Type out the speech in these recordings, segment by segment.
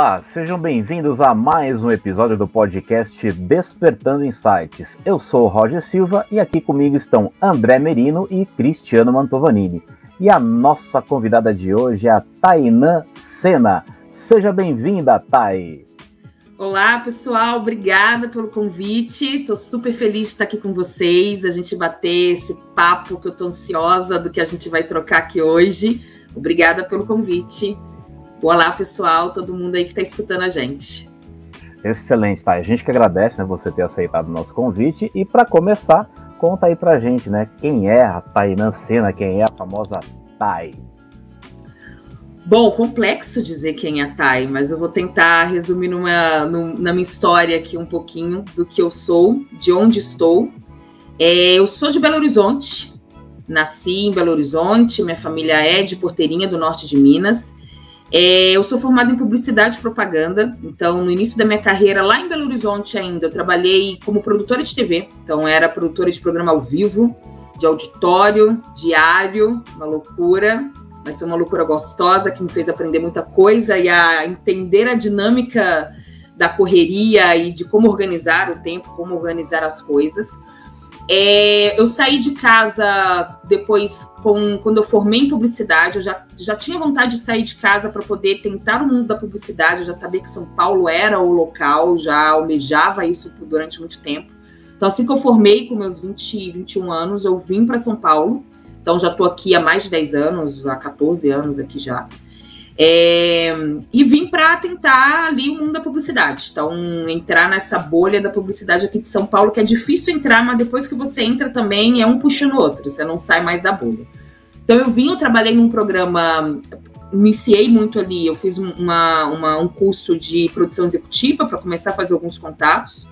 Olá, sejam bem-vindos a mais um episódio do podcast Despertando Insights. Eu sou o Roger Silva e aqui comigo estão André Merino e Cristiano Mantovanini. E a nossa convidada de hoje é a Tainã Sena. Seja bem-vinda, Thay. Olá, pessoal, obrigada pelo convite. Estou super feliz de estar aqui com vocês, a gente bater esse papo que eu estou ansiosa do que a gente vai trocar aqui hoje. Obrigada pelo convite. Olá, pessoal, todo mundo aí que está escutando a gente. Excelente, tá? A gente que agradece né, você ter aceitado o nosso convite. E para começar, conta aí pra gente, né? Quem é a Tainã Sena, quem é a famosa Thay? Bom, complexo dizer quem é a Thay, mas eu vou tentar resumir numa, na minha história aqui um pouquinho do que eu sou, de onde estou. É, eu sou de Belo Horizonte, nasci em Belo Horizonte, minha família é de Porteirinha, do norte de Minas. É, eu sou formada em publicidade e propaganda, então no início da minha carreira, lá em Belo Horizonte ainda, eu trabalhei como produtora de TV, então era produtora de programa ao vivo, de auditório, diário, uma loucura mas foi uma loucura gostosa que me fez aprender muita coisa e a entender a dinâmica da correria e de como organizar o tempo, como organizar as coisas. É, eu saí de casa depois, com, quando eu formei em publicidade, eu já, já tinha vontade de sair de casa para poder tentar o mundo da publicidade, eu já sabia que São Paulo era o local, já almejava isso durante muito tempo. Então, assim que eu formei, com meus 20, 21 anos, eu vim para São Paulo então já estou aqui há mais de 10 anos, há 14 anos aqui já. É, e vim para tentar ali o mundo da publicidade. Então, entrar nessa bolha da publicidade aqui de São Paulo, que é difícil entrar, mas depois que você entra também é um puxando o outro, você não sai mais da bolha. Então, eu vim, eu trabalhei num programa, iniciei muito ali, eu fiz uma, uma um curso de produção executiva para começar a fazer alguns contatos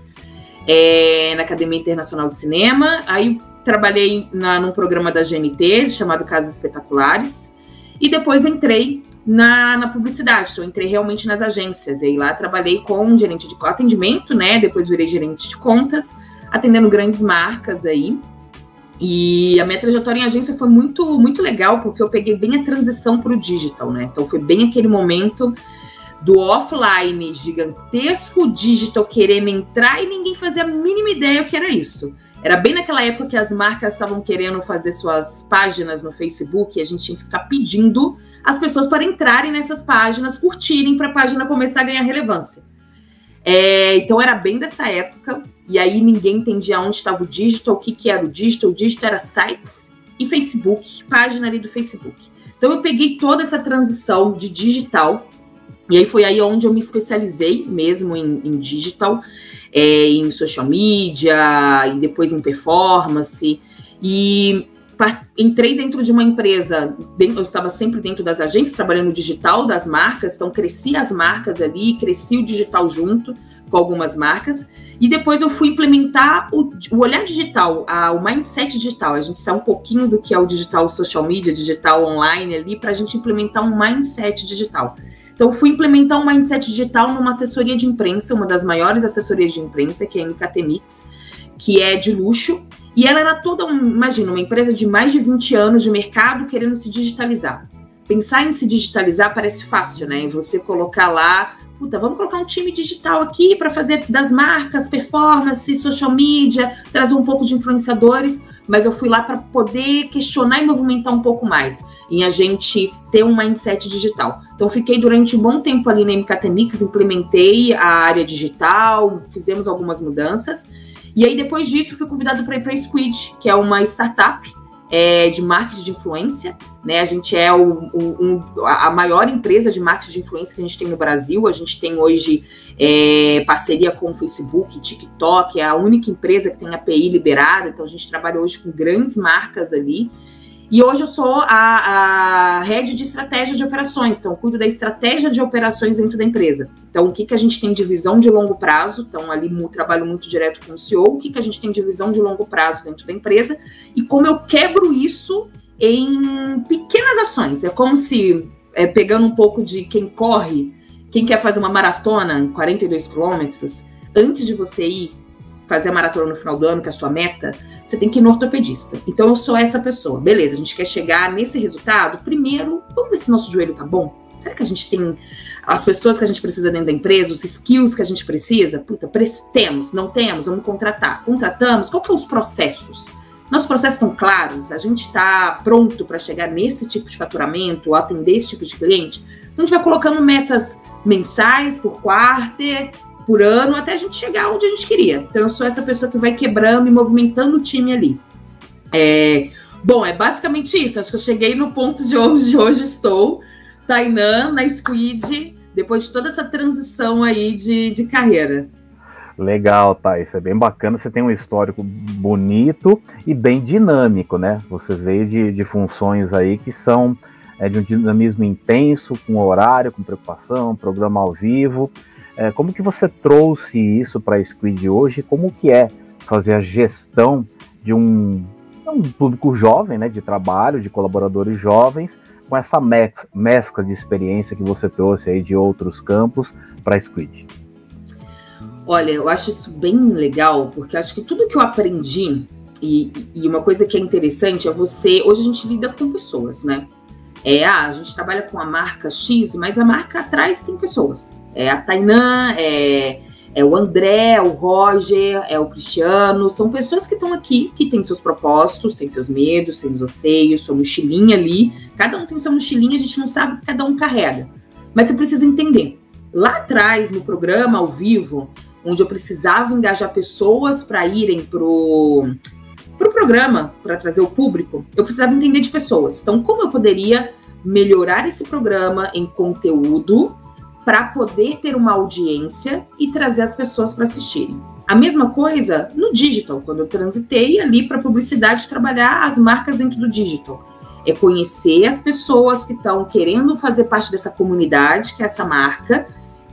é, na Academia Internacional de Cinema. Aí trabalhei na, num programa da GNT chamado Casas Espetaculares e depois entrei na, na publicidade. Então, entrei realmente nas agências. E aí lá trabalhei com gerente de atendimento, né? Depois virei gerente de contas, atendendo grandes marcas aí. E a minha trajetória em agência foi muito, muito legal, porque eu peguei bem a transição para o digital, né? Então, foi bem aquele momento do offline gigantesco, digital querendo entrar e ninguém fazia a mínima ideia o que era isso. Era bem naquela época que as marcas estavam querendo fazer suas páginas no Facebook e a gente tinha que ficar pedindo as pessoas para entrarem nessas páginas, curtirem para a página começar a ganhar relevância. É, então era bem dessa época, e aí ninguém entendia onde estava o digital, o que, que era o digital. O digital era sites e Facebook, página ali do Facebook. Então eu peguei toda essa transição de digital, e aí foi aí onde eu me especializei mesmo em, em digital é, em social media e depois em performance. E entrei dentro de uma empresa, eu estava sempre dentro das agências, trabalhando no digital das marcas, então cresci as marcas ali, cresci o digital junto com algumas marcas, e depois eu fui implementar o, o olhar digital, a, o mindset digital, a gente sai um pouquinho do que é o digital social media, digital online ali, para a gente implementar um mindset digital. Então, fui implementar um mindset digital numa assessoria de imprensa, uma das maiores assessorias de imprensa, que é a MKT Mix, que é de luxo. E ela era toda, um, imagina, uma empresa de mais de 20 anos de mercado querendo se digitalizar. Pensar em se digitalizar parece fácil, né? E você colocar lá, puta, vamos colocar um time digital aqui para fazer das marcas, performance, social media, trazer um pouco de influenciadores mas eu fui lá para poder questionar e movimentar um pouco mais, em a gente ter um mindset digital. Então, fiquei durante um bom tempo ali na MKT Mix, implementei a área digital, fizemos algumas mudanças, e aí depois disso fui convidado para ir para a Squid, que é uma startup é, de marketing de influência. Né? A gente é o, o, um, a maior empresa de marketing de influência que a gente tem no Brasil. A gente tem hoje é, parceria com o Facebook, TikTok, é a única empresa que tem API liberada. Então a gente trabalha hoje com grandes marcas ali. E hoje eu sou a, a head de estratégia de operações, então cuido da estratégia de operações dentro da empresa. Então, o que, que a gente tem de visão de longo prazo? Então, ali trabalho muito direto com o CEO, o que, que a gente tem de visão de longo prazo dentro da empresa e como eu quebro isso em pequenas ações. É como se, é, pegando um pouco de quem corre, quem quer fazer uma maratona, 42 quilômetros, antes de você ir fazer a maratona no final do ano, que é a sua meta, você tem que ir no ortopedista. Então eu sou essa pessoa. Beleza, a gente quer chegar nesse resultado. Primeiro, vamos ver se nosso joelho tá bom. Será que a gente tem as pessoas que a gente precisa dentro da empresa, os skills que a gente precisa? Puta, temos, não temos, vamos contratar. Contratamos, qual que é os processos? Nossos processos estão claros? A gente está pronto para chegar nesse tipo de faturamento, atender esse tipo de cliente? Então, a gente vai colocando metas mensais, por quarter, por ano, até a gente chegar onde a gente queria. Então, eu sou essa pessoa que vai quebrando e movimentando o time ali. É, bom, é basicamente isso. Acho que eu cheguei no ponto de onde hoje estou. Tainan, na Squid, depois de toda essa transição aí de, de carreira. Legal, tá. Isso é bem bacana. Você tem um histórico bonito e bem dinâmico, né? Você veio de, de funções aí que são é, de um dinamismo intenso, com horário, com preocupação, programa ao vivo. É, como que você trouxe isso para a Squid hoje? Como que é fazer a gestão de um, um público jovem, né, de trabalho, de colaboradores jovens, com essa mescla de experiência que você trouxe aí de outros campos para a Squid? Olha, eu acho isso bem legal, porque acho que tudo que eu aprendi, e, e, uma coisa que é interessante é você. Hoje a gente lida com pessoas, né? É, ah, a gente trabalha com a marca X, mas a marca atrás tem pessoas. É a Tainã, é, é o André, é o Roger, é o Cristiano. São pessoas que estão aqui, que têm seus propósitos, têm seus medos, seus anseios, sua mochilinha ali. Cada um tem sua mochilinha, a gente não sabe o que cada um carrega. Mas você precisa entender. Lá atrás, no programa, ao vivo, onde eu precisava engajar pessoas para irem pro para o programa, para trazer o público, eu precisava entender de pessoas. Então, como eu poderia melhorar esse programa em conteúdo para poder ter uma audiência e trazer as pessoas para assistirem? A mesma coisa no digital, quando eu transitei ali para publicidade trabalhar as marcas dentro do digital. É conhecer as pessoas que estão querendo fazer parte dessa comunidade, que é essa marca,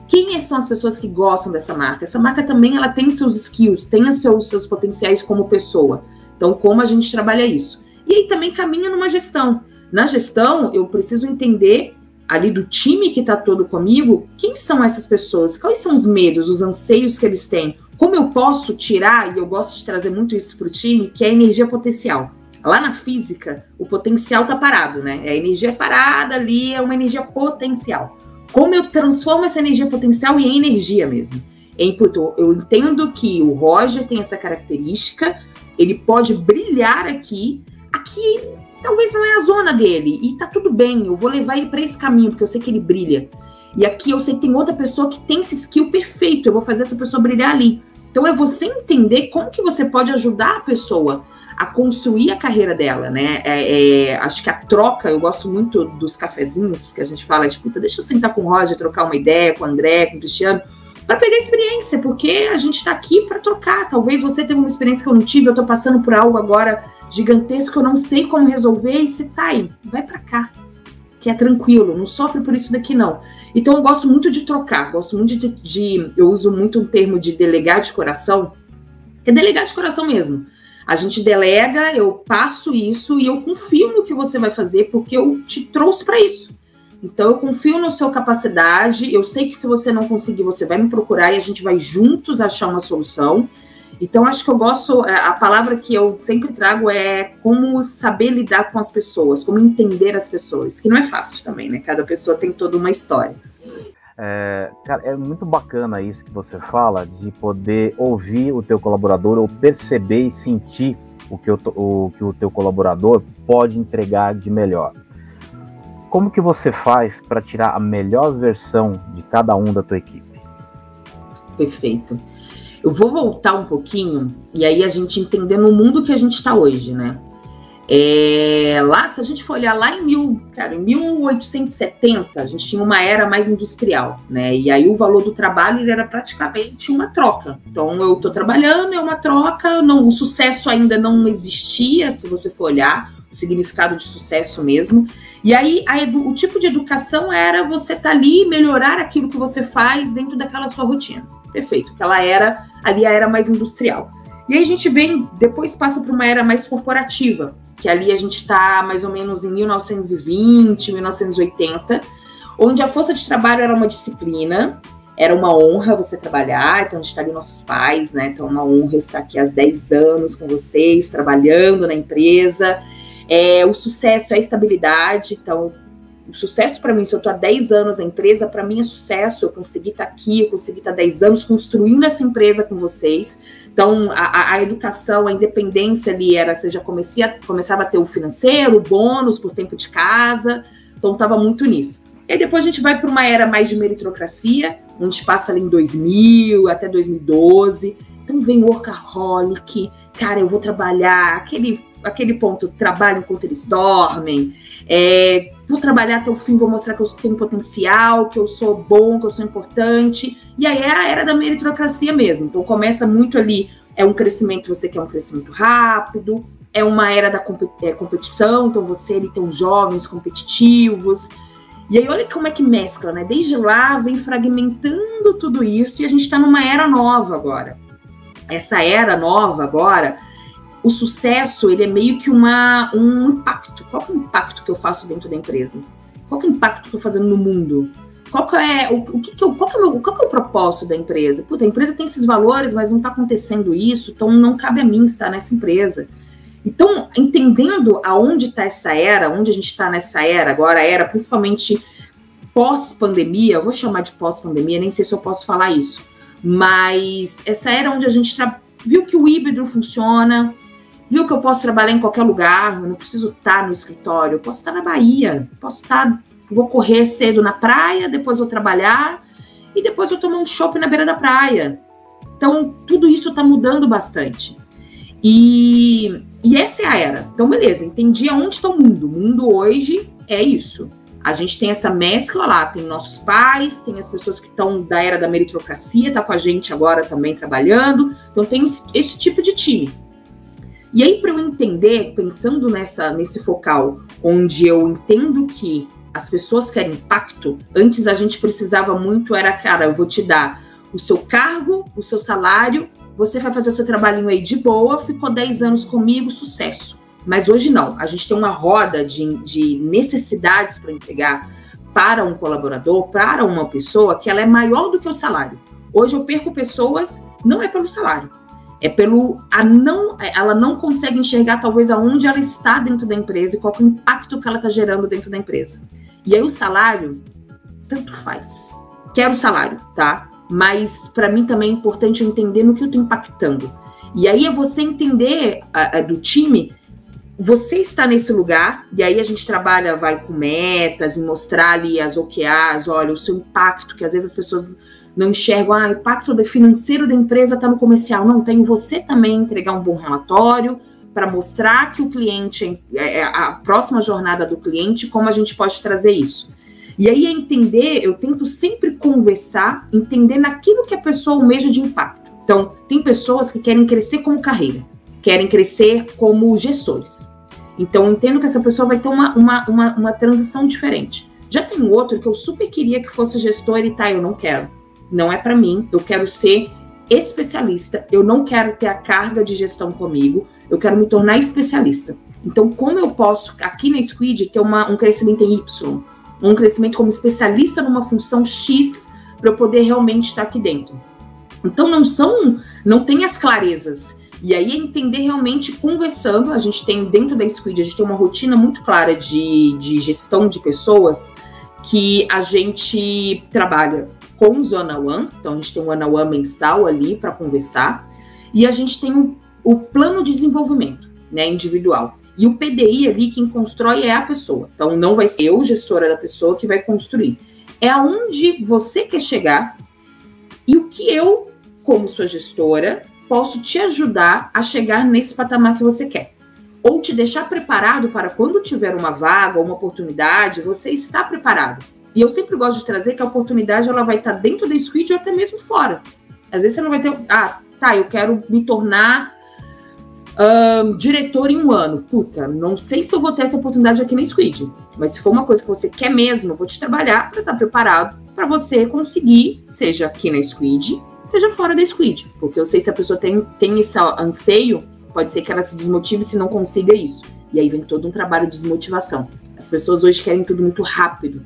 quem são as pessoas que gostam dessa marca? Essa marca também ela tem seus skills, tem os seus, seus potenciais como pessoa. Então, como a gente trabalha isso? E aí também caminha numa gestão. Na gestão, eu preciso entender ali do time que está todo comigo, quem são essas pessoas? Quais são os medos, os anseios que eles têm? Como eu posso tirar, e eu gosto de trazer muito isso para o time, que é a energia potencial. Lá na física, o potencial está parado, né? A energia parada ali é uma energia potencial como eu transformo essa energia potencial em energia mesmo. É importante. Eu entendo que o Roger tem essa característica, ele pode brilhar aqui. Aqui talvez não é a zona dele e tá tudo bem. Eu vou levar ele para esse caminho porque eu sei que ele brilha. E aqui eu sei que tem outra pessoa que tem esse skill perfeito. Eu vou fazer essa pessoa brilhar ali. Então é você entender como que você pode ajudar a pessoa a construir a carreira dela, né? É, é, acho que a troca, eu gosto muito dos cafezinhos que a gente fala, tipo, deixa eu sentar com o Roger, trocar uma ideia com o André, com o Cristiano, para pegar experiência, porque a gente está aqui para trocar. Talvez você tenha uma experiência que eu não tive, eu estou passando por algo agora gigantesco eu não sei como resolver, e você tá aí, vai para cá, que é tranquilo, não sofre por isso daqui não. Então eu gosto muito de trocar, gosto muito de, de eu uso muito um termo de delegar de coração, é delegar de coração mesmo. A gente delega, eu passo isso e eu confio no que você vai fazer porque eu te trouxe para isso. Então eu confio na sua capacidade, eu sei que se você não conseguir, você vai me procurar e a gente vai juntos achar uma solução. Então acho que eu gosto, é, a palavra que eu sempre trago é como saber lidar com as pessoas, como entender as pessoas, que não é fácil também, né? Cada pessoa tem toda uma história. É, cara, é muito bacana isso que você fala, de poder ouvir o teu colaborador ou perceber e sentir o que o, o, que o teu colaborador pode entregar de melhor. Como que você faz para tirar a melhor versão de cada um da tua equipe? Perfeito. Eu vou voltar um pouquinho e aí a gente entender no mundo que a gente está hoje, né? É, lá, se a gente for olhar lá em, mil, cara, em 1870, a gente tinha uma era mais industrial, né? E aí o valor do trabalho era praticamente uma troca. Então eu estou trabalhando, é uma troca, não, o sucesso ainda não existia, se você for olhar o significado de sucesso mesmo. E aí o tipo de educação era você estar tá ali melhorar aquilo que você faz dentro daquela sua rotina. Perfeito. Aquela era ali a era mais industrial. E aí a gente vem, depois passa para uma era mais corporativa, que ali a gente está mais ou menos em 1920, 1980, onde a força de trabalho era uma disciplina, era uma honra você trabalhar, então a gente está ali nossos pais, né? Então é uma honra estar aqui há 10 anos com vocês, trabalhando na empresa. É, o sucesso é a estabilidade, então O sucesso para mim, se eu estou há 10 anos na empresa, para mim é sucesso. Eu consegui estar tá aqui, eu consegui estar tá 10 anos construindo essa empresa com vocês. Então, a, a educação, a independência ali era, você já começava a ter o financeiro, o bônus por tempo de casa. Então, estava muito nisso. E aí depois a gente vai para uma era mais de meritocracia, onde passa ali em 2000 até 2012. Então vem workaholic, cara, eu vou trabalhar, aquele, aquele ponto, trabalho enquanto eles dormem, é, vou trabalhar até o fim, vou mostrar que eu tenho potencial, que eu sou bom, que eu sou importante. E aí é a era da meritocracia mesmo. Então começa muito ali, é um crescimento, você quer um crescimento rápido, é uma era da é, competição, então você ele tem os jovens competitivos, e aí, olha como é que mescla, né? Desde lá vem fragmentando tudo isso e a gente está numa era nova agora. Essa era nova agora, o sucesso ele é meio que uma, um impacto. Qual é o impacto que eu faço dentro da empresa? Qual é o impacto que eu estou fazendo no mundo? Qual é o, o que, que eu, qual, é o meu, qual é o propósito da empresa? Puta, a empresa tem esses valores, mas não está acontecendo isso, então não cabe a mim estar nessa empresa. Então, entendendo aonde está essa era, onde a gente está nessa era, agora era principalmente pós-pandemia, vou chamar de pós-pandemia, nem sei se eu posso falar isso, mas essa era onde a gente viu que o híbrido funciona, viu que eu posso trabalhar em qualquer lugar, eu não preciso estar no escritório, eu posso estar na Bahia, posso estar, vou correr cedo na praia, depois vou trabalhar e depois eu tomo um shopping na beira da praia. Então, tudo isso está mudando bastante. E, e essa é a era. Então, beleza, entendi aonde está o mundo. O mundo hoje é isso. A gente tem essa mescla lá, tem nossos pais, tem as pessoas que estão da era da meritocracia, tá com a gente agora também trabalhando. Então tem esse, esse tipo de time. E aí, para eu entender, pensando nessa, nesse focal, onde eu entendo que as pessoas querem impacto, antes a gente precisava muito, era, cara, eu vou te dar o seu cargo, o seu salário você vai fazer o seu trabalhinho aí de boa, ficou 10 anos comigo, sucesso. Mas hoje não, a gente tem uma roda de, de necessidades para entregar para um colaborador, para uma pessoa, que ela é maior do que o salário. Hoje eu perco pessoas, não é pelo salário, é pelo a não, ela não consegue enxergar talvez aonde ela está dentro da empresa e qual é o impacto que ela está gerando dentro da empresa. E aí o salário, tanto faz. Quero salário, tá? mas para mim também é importante eu entender no que eu estou impactando. E aí é você entender a, a, do time, você está nesse lugar, e aí a gente trabalha, vai com metas e mostrar ali as OKRs, olha, o seu impacto, que às vezes as pessoas não enxergam, ah, impacto financeiro da empresa está no comercial. Não, tem você também entregar um bom relatório para mostrar que o cliente, é, é a próxima jornada do cliente, como a gente pode trazer isso. E aí é entender, eu tento sempre conversar, entender naquilo que a pessoa almeja de impacto. Então, tem pessoas que querem crescer como carreira, querem crescer como gestores. Então, eu entendo que essa pessoa vai ter uma, uma, uma, uma transição diferente. Já tem outro que eu super queria que fosse gestor e tá, eu não quero. Não é para mim, eu quero ser especialista, eu não quero ter a carga de gestão comigo, eu quero me tornar especialista. Então, como eu posso, aqui na Squid, ter uma, um crescimento em Y? um crescimento como especialista numa função X para eu poder realmente estar aqui dentro. Então não são, não tem as clarezas. E aí é entender realmente conversando, a gente tem dentro da Squid, a gente tem uma rotina muito clara de, de gestão de pessoas que a gente trabalha com os one-on-ones, então a gente tem um one-on-one mensal ali para conversar, e a gente tem o, plano de desenvolvimento né, individual. E o PDI ali, quem constrói é a pessoa. Então, não vai ser eu, gestora da pessoa, que vai construir. É aonde você quer chegar e o que eu, como sua gestora, posso te ajudar a chegar nesse patamar que você quer. Ou te deixar preparado para quando tiver uma vaga ou uma oportunidade, você está preparado. E eu sempre gosto de trazer que a oportunidade ela vai estar dentro da Squid ou até mesmo fora. Às vezes você não vai ter. Ah, tá, eu quero me tornar um, diretor em um ano. Puta, não sei se eu vou ter essa oportunidade aqui na Squid. Mas se for uma coisa que você quer mesmo, eu vou te trabalhar para estar tá preparado para você conseguir, seja aqui na Squid, seja fora da Squid. Porque eu sei se a pessoa tem, tem esse anseio, pode ser que ela se desmotive se não consiga isso. E aí vem todo um trabalho de desmotivação. As pessoas hoje querem tudo muito rápido.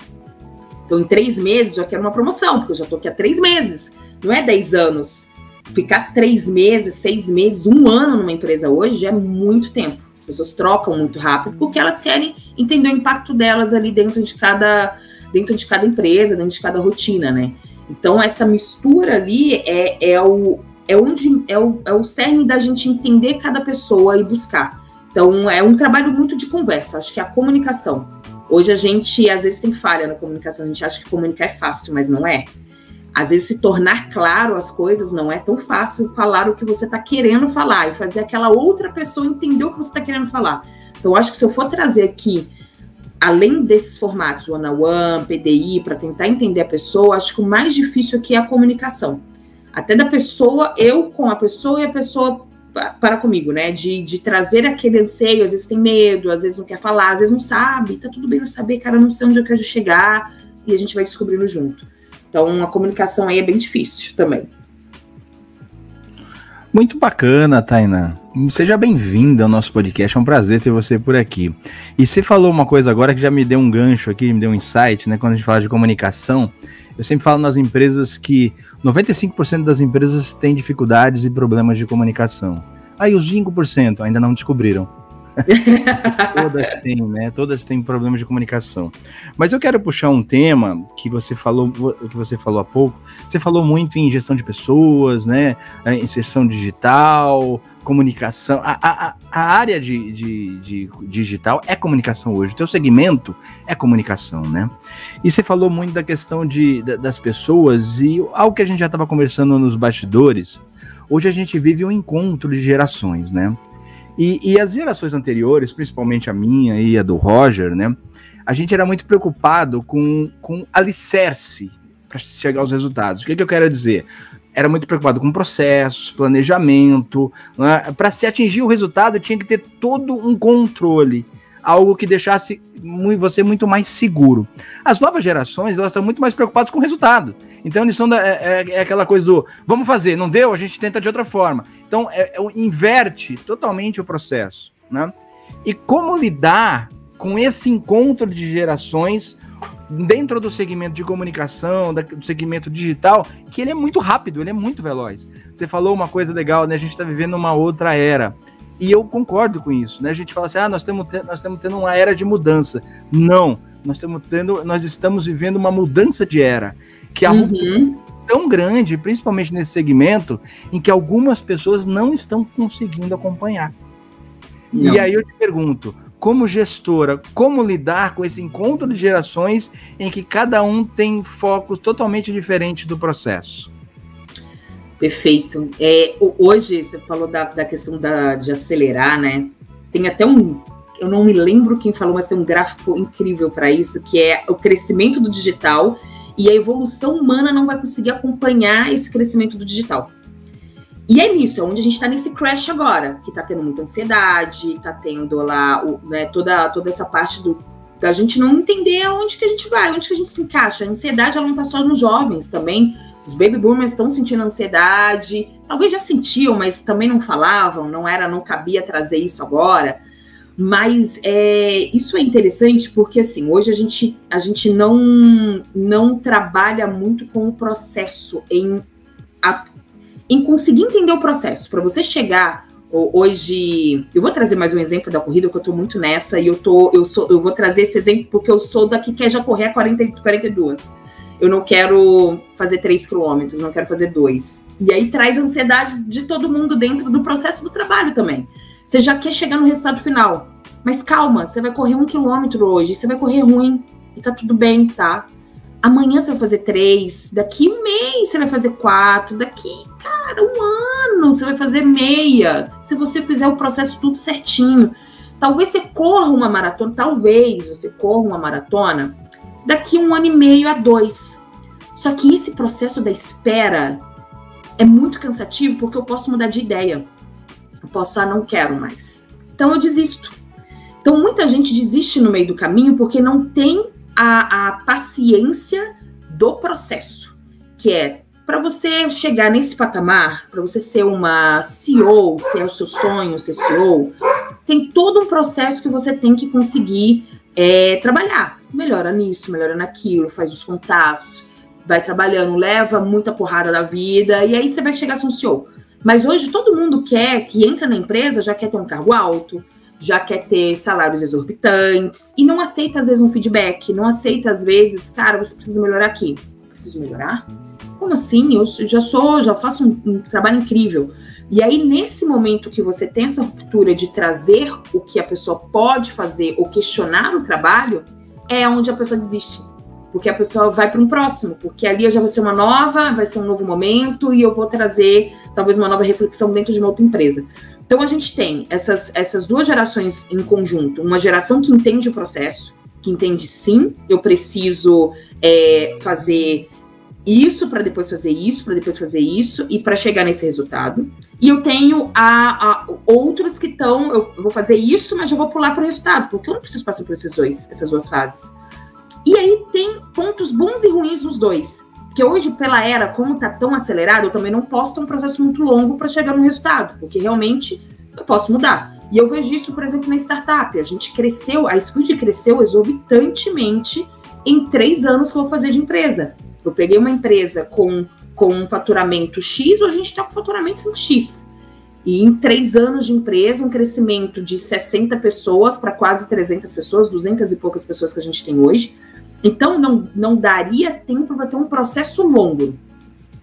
Então, em três meses, já quero uma promoção, porque eu já estou aqui há três meses. Não é dez anos ficar três meses, seis meses, um ano numa empresa hoje é muito tempo. As pessoas trocam muito rápido porque elas querem entender o impacto delas ali dentro de cada, dentro de cada empresa, dentro de cada rotina, né? Então, essa mistura ali é, é, o, é, onde, é, o, é o cerne da gente entender cada pessoa e buscar. Então, é um trabalho muito de conversa. Acho que é a comunicação. Hoje a gente, às vezes, tem falha na comunicação. A gente acha que comunicar é fácil, mas não é. Às vezes, se tornar claro as coisas não é tão fácil falar o que você está querendo falar e fazer aquela outra pessoa entender o que você está querendo falar. Então, acho que se eu for trazer aqui além desses formatos, one-on-one, PDI, para tentar entender a pessoa, acho que o mais difícil aqui é a comunicação. Até da pessoa, eu com a pessoa e a pessoa para comigo, né? De, de trazer aquele anseio, às vezes tem medo, às vezes não quer falar, às vezes não sabe, tá tudo bem não saber, cara, não sei onde eu quero chegar, e a gente vai descobrindo junto. Então, a comunicação aí é bem difícil também. Muito bacana, Tainá. Seja bem-vinda ao nosso podcast, é um prazer ter você por aqui. E você falou uma coisa agora que já me deu um gancho aqui, me deu um insight, né? Quando a gente fala de comunicação, eu sempre falo nas empresas que 95% das empresas têm dificuldades e problemas de comunicação. Aí os 5% ainda não descobriram. todas têm, né? Todas têm problemas de comunicação. Mas eu quero puxar um tema que você falou, que você falou há pouco. Você falou muito em gestão de pessoas, né? Inserção digital, comunicação. A, a, a área de, de, de, digital é comunicação hoje. O teu segmento é comunicação, né? E você falou muito da questão de, das pessoas e algo que a gente já estava conversando nos bastidores. Hoje a gente vive um encontro de gerações, né? E, e, as gerações anteriores, principalmente a minha e a do Roger, né? A gente era muito preocupado com, com alicerce para chegar aos resultados. O que, que eu quero dizer? Era muito preocupado com processos, planejamento. Né? Para se atingir o resultado, tinha que ter todo um controle algo que deixasse você muito mais seguro. As novas gerações, elas estão muito mais preocupadas com o resultado. Então, eles são da, é, é, é, aquela coisa do vamos fazer, não deu, a gente tenta de outra forma. Então, é, é inverte totalmente o processo. Né? E como lidar com esse encontro de gerações dentro do segmento de comunicação, do segmento digital, que ele é muito rápido, ele é muito veloz. Você falou uma coisa legal, né? A gente está vivendo uma outra era. E eu concordo com isso, né? A gente fala assim, ah, nós estamos nós estamos tendo uma era de mudança. Não, nós estamos tendo, nós estamos vivendo uma mudança de era, que a uhum. tão grande, principalmente nesse segmento, em que algumas pessoas não estão conseguindo acompanhar. Não. E aí eu te pergunto, como gestora, como lidar com esse encontro de gerações em que cada um tem focos totalmente diferentes do processo? Perfeito. É, hoje, você falou da, da questão da, de acelerar, né? Tem até um. Eu não me lembro quem falou, mas tem um gráfico incrível para isso, que é o crescimento do digital e a evolução humana não vai conseguir acompanhar esse crescimento do digital. E é nisso, é onde a gente está nesse crash agora, que está tendo muita ansiedade, está tendo lá o, né, toda, toda essa parte do, da gente não entender aonde que a gente vai, onde que a gente se encaixa. A ansiedade ela não está só nos jovens também, os baby boomers estão sentindo ansiedade, talvez já sentiam, mas também não falavam, não era, não cabia trazer isso agora. Mas é, isso é interessante porque assim, hoje a gente, a gente não, não trabalha muito com o processo, em, a, em conseguir entender o processo. Para você chegar hoje, eu vou trazer mais um exemplo da corrida, que eu estou muito nessa, e eu tô, eu sou, eu vou trazer esse exemplo porque eu sou daqui que já correr a 40, 42 eu não quero fazer três quilômetros, não quero fazer dois. E aí traz ansiedade de todo mundo dentro do processo do trabalho também. Você já quer chegar no resultado final. Mas calma, você vai correr um quilômetro hoje, você vai correr ruim e tá tudo bem, tá? Amanhã você vai fazer três, daqui um mês você vai fazer quatro, daqui, cara, um ano você vai fazer meia. Se você fizer o processo tudo certinho. Talvez você corra uma maratona, talvez você corra uma maratona daqui um ano e meio a dois. Só que esse processo da espera é muito cansativo porque eu posso mudar de ideia. Eu posso, ah, não quero mais. Então eu desisto. Então muita gente desiste no meio do caminho porque não tem a, a paciência do processo, que é para você chegar nesse patamar, para você ser uma CEO, se é o seu sonho ser CEO, tem todo um processo que você tem que conseguir é, trabalhar melhora nisso, melhora naquilo, faz os contatos, vai trabalhando, leva muita porrada da vida, e aí você vai chegar a ser um CEO. Mas hoje todo mundo quer, que entra na empresa, já quer ter um cargo alto, já quer ter salários exorbitantes e não aceita às vezes um feedback, não aceita às vezes, cara, você precisa melhorar aqui. Preciso melhorar? Como assim? Eu já sou, já faço um, um trabalho incrível. E aí, nesse momento que você tem essa ruptura de trazer o que a pessoa pode fazer ou questionar o trabalho, é onde a pessoa desiste. Porque a pessoa vai para um próximo, porque ali já vai ser uma nova, vai ser um novo momento e eu vou trazer talvez uma nova reflexão dentro de uma outra empresa. Então a gente tem essas, essas duas gerações em conjunto, uma geração que entende o processo, que entende sim, eu preciso é, fazer isso para depois fazer isso, para depois fazer isso e para chegar nesse resultado. E eu tenho a, a outros que estão, eu vou fazer isso, mas já vou pular para o resultado, porque eu não preciso passar por esses dois, essas duas fases. E aí tem pontos bons e ruins nos dois. Porque hoje, pela era, como está tão acelerado, eu também não posso ter um processo muito longo para chegar no resultado, porque realmente eu posso mudar. E eu vejo isso, por exemplo, na startup. A gente cresceu, a Squid cresceu exorbitantemente em três anos que eu vou fazer de empresa. Eu peguei uma empresa com, com um faturamento X, hoje a gente está com faturamento 5X. E em três anos de empresa, um crescimento de 60 pessoas para quase 300 pessoas, 200 e poucas pessoas que a gente tem hoje. Então, não, não daria tempo para ter um processo longo.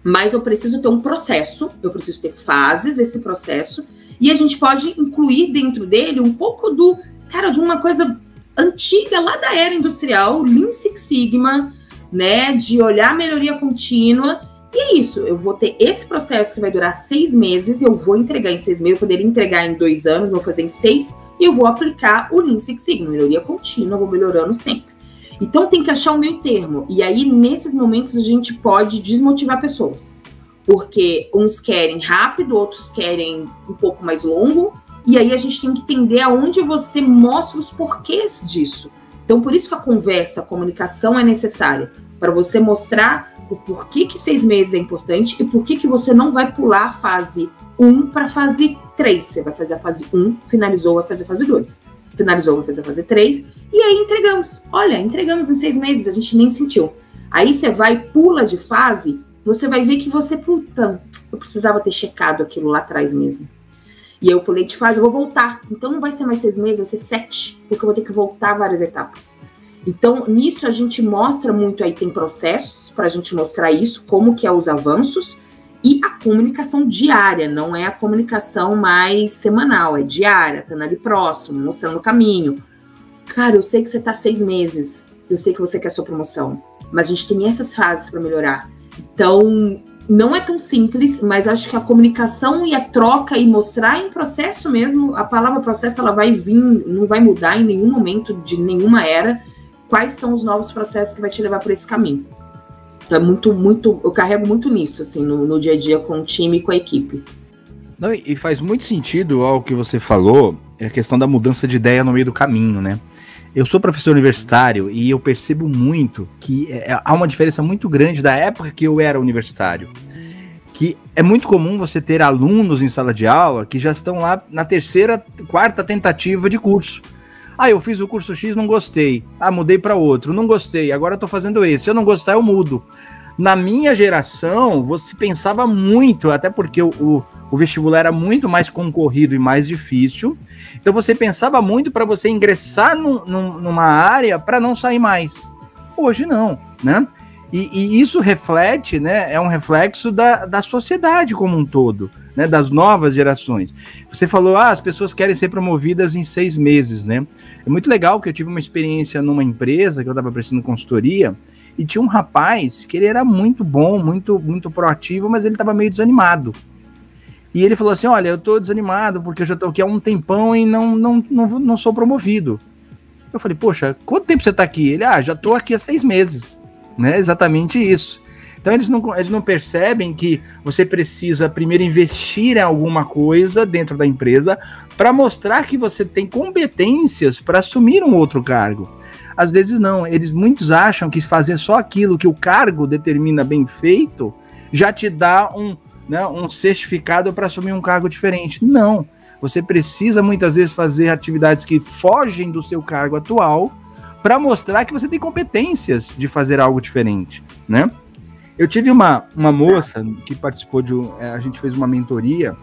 Mas eu preciso ter um processo, eu preciso ter fases desse processo, e a gente pode incluir dentro dele um pouco do, cara, de uma coisa antiga lá da era industrial, Lean Six Sigma, né? De olhar a melhoria contínua. E é isso, eu vou ter esse processo que vai durar seis meses, eu vou entregar em seis meses, eu poderia entregar em dois anos, vou fazer em seis, e eu vou aplicar o Lean Six Sigma, melhoria contínua, vou melhorando sempre. Então tem que achar o meio termo. E aí, nesses momentos, a gente pode desmotivar pessoas. Porque uns querem rápido, outros querem um pouco mais longo. E aí a gente tem que entender aonde você mostra os porquês disso. Então, por isso que a conversa, a comunicação é necessária. Para você mostrar o porquê que seis meses é importante e por que, você não vai pular a fase 1 para a fase 3. Você vai fazer a fase 1, finalizou, vai fazer a fase 2 finalizou, vai fazer a fase 3, e aí entregamos. Olha, entregamos em seis meses, a gente nem sentiu. Aí você vai, pula de fase, você vai ver que você, puta, eu precisava ter checado aquilo lá atrás mesmo. E eu pulei de fase, eu vou voltar. Então não vai ser mais seis meses, vai ser sete, porque eu vou ter que voltar várias etapas. Então, nisso a gente mostra muito aí, tem processos para a gente mostrar isso, como que é os avanços, e a comunicação diária, não é a comunicação mais semanal, é diária, estando ali próximo, mostrando o caminho. Cara, eu sei que você está seis meses, eu sei que você quer sua promoção, mas a gente tem essas fases para melhorar. Então, não é tão simples, mas acho que a comunicação e a troca e mostrar em processo mesmo, a palavra processo ela vai vir, não vai mudar em nenhum momento de nenhuma era. Quais são os novos processos que vai te levar por esse caminho? Então é muito, muito. Eu carrego muito nisso, assim, no, no dia a dia com o time e com a equipe. Não, e faz muito sentido ao que você falou, é a questão da mudança de ideia no meio do caminho, né? Eu sou professor universitário e eu percebo muito que é, é há uma diferença muito grande da época que eu era universitário. Que é muito comum você ter alunos em sala de aula que já estão lá na terceira, quarta tentativa de curso. Ah, eu fiz o curso X, não gostei. Ah, mudei para outro, não gostei. Agora tô fazendo esse. Se eu não gostar, eu mudo. Na minha geração, você pensava muito, até porque o, o, o vestibular era muito mais concorrido e mais difícil. Então você pensava muito para você ingressar num, num, numa área para não sair mais. Hoje não, né? E, e, isso reflete, né? É um reflexo da, da sociedade como um todo, né? Das novas gerações. Você falou, ah, as pessoas querem ser promovidas em seis meses, né? É muito legal que eu tive uma experiência numa empresa que eu estava prestando consultoria e tinha um rapaz que ele era muito bom, muito, muito proativo, mas ele estava meio desanimado. E ele falou assim: Olha, eu estou desanimado porque eu já estou aqui há um tempão e não, não, não, não sou promovido. Eu falei, poxa, quanto tempo você está aqui? Ele, ah, já estou aqui há seis meses né? Exatamente isso. Então eles não, eles não percebem que você precisa primeiro investir em alguma coisa dentro da empresa para mostrar que você tem competências para assumir um outro cargo. Às vezes não, eles muitos acham que fazer só aquilo que o cargo determina bem feito já te dá um, né, um certificado para assumir um cargo diferente. Não, você precisa muitas vezes fazer atividades que fogem do seu cargo atual para mostrar que você tem competências de fazer algo diferente, né? Eu tive uma, uma moça que participou de é, a gente fez uma mentoria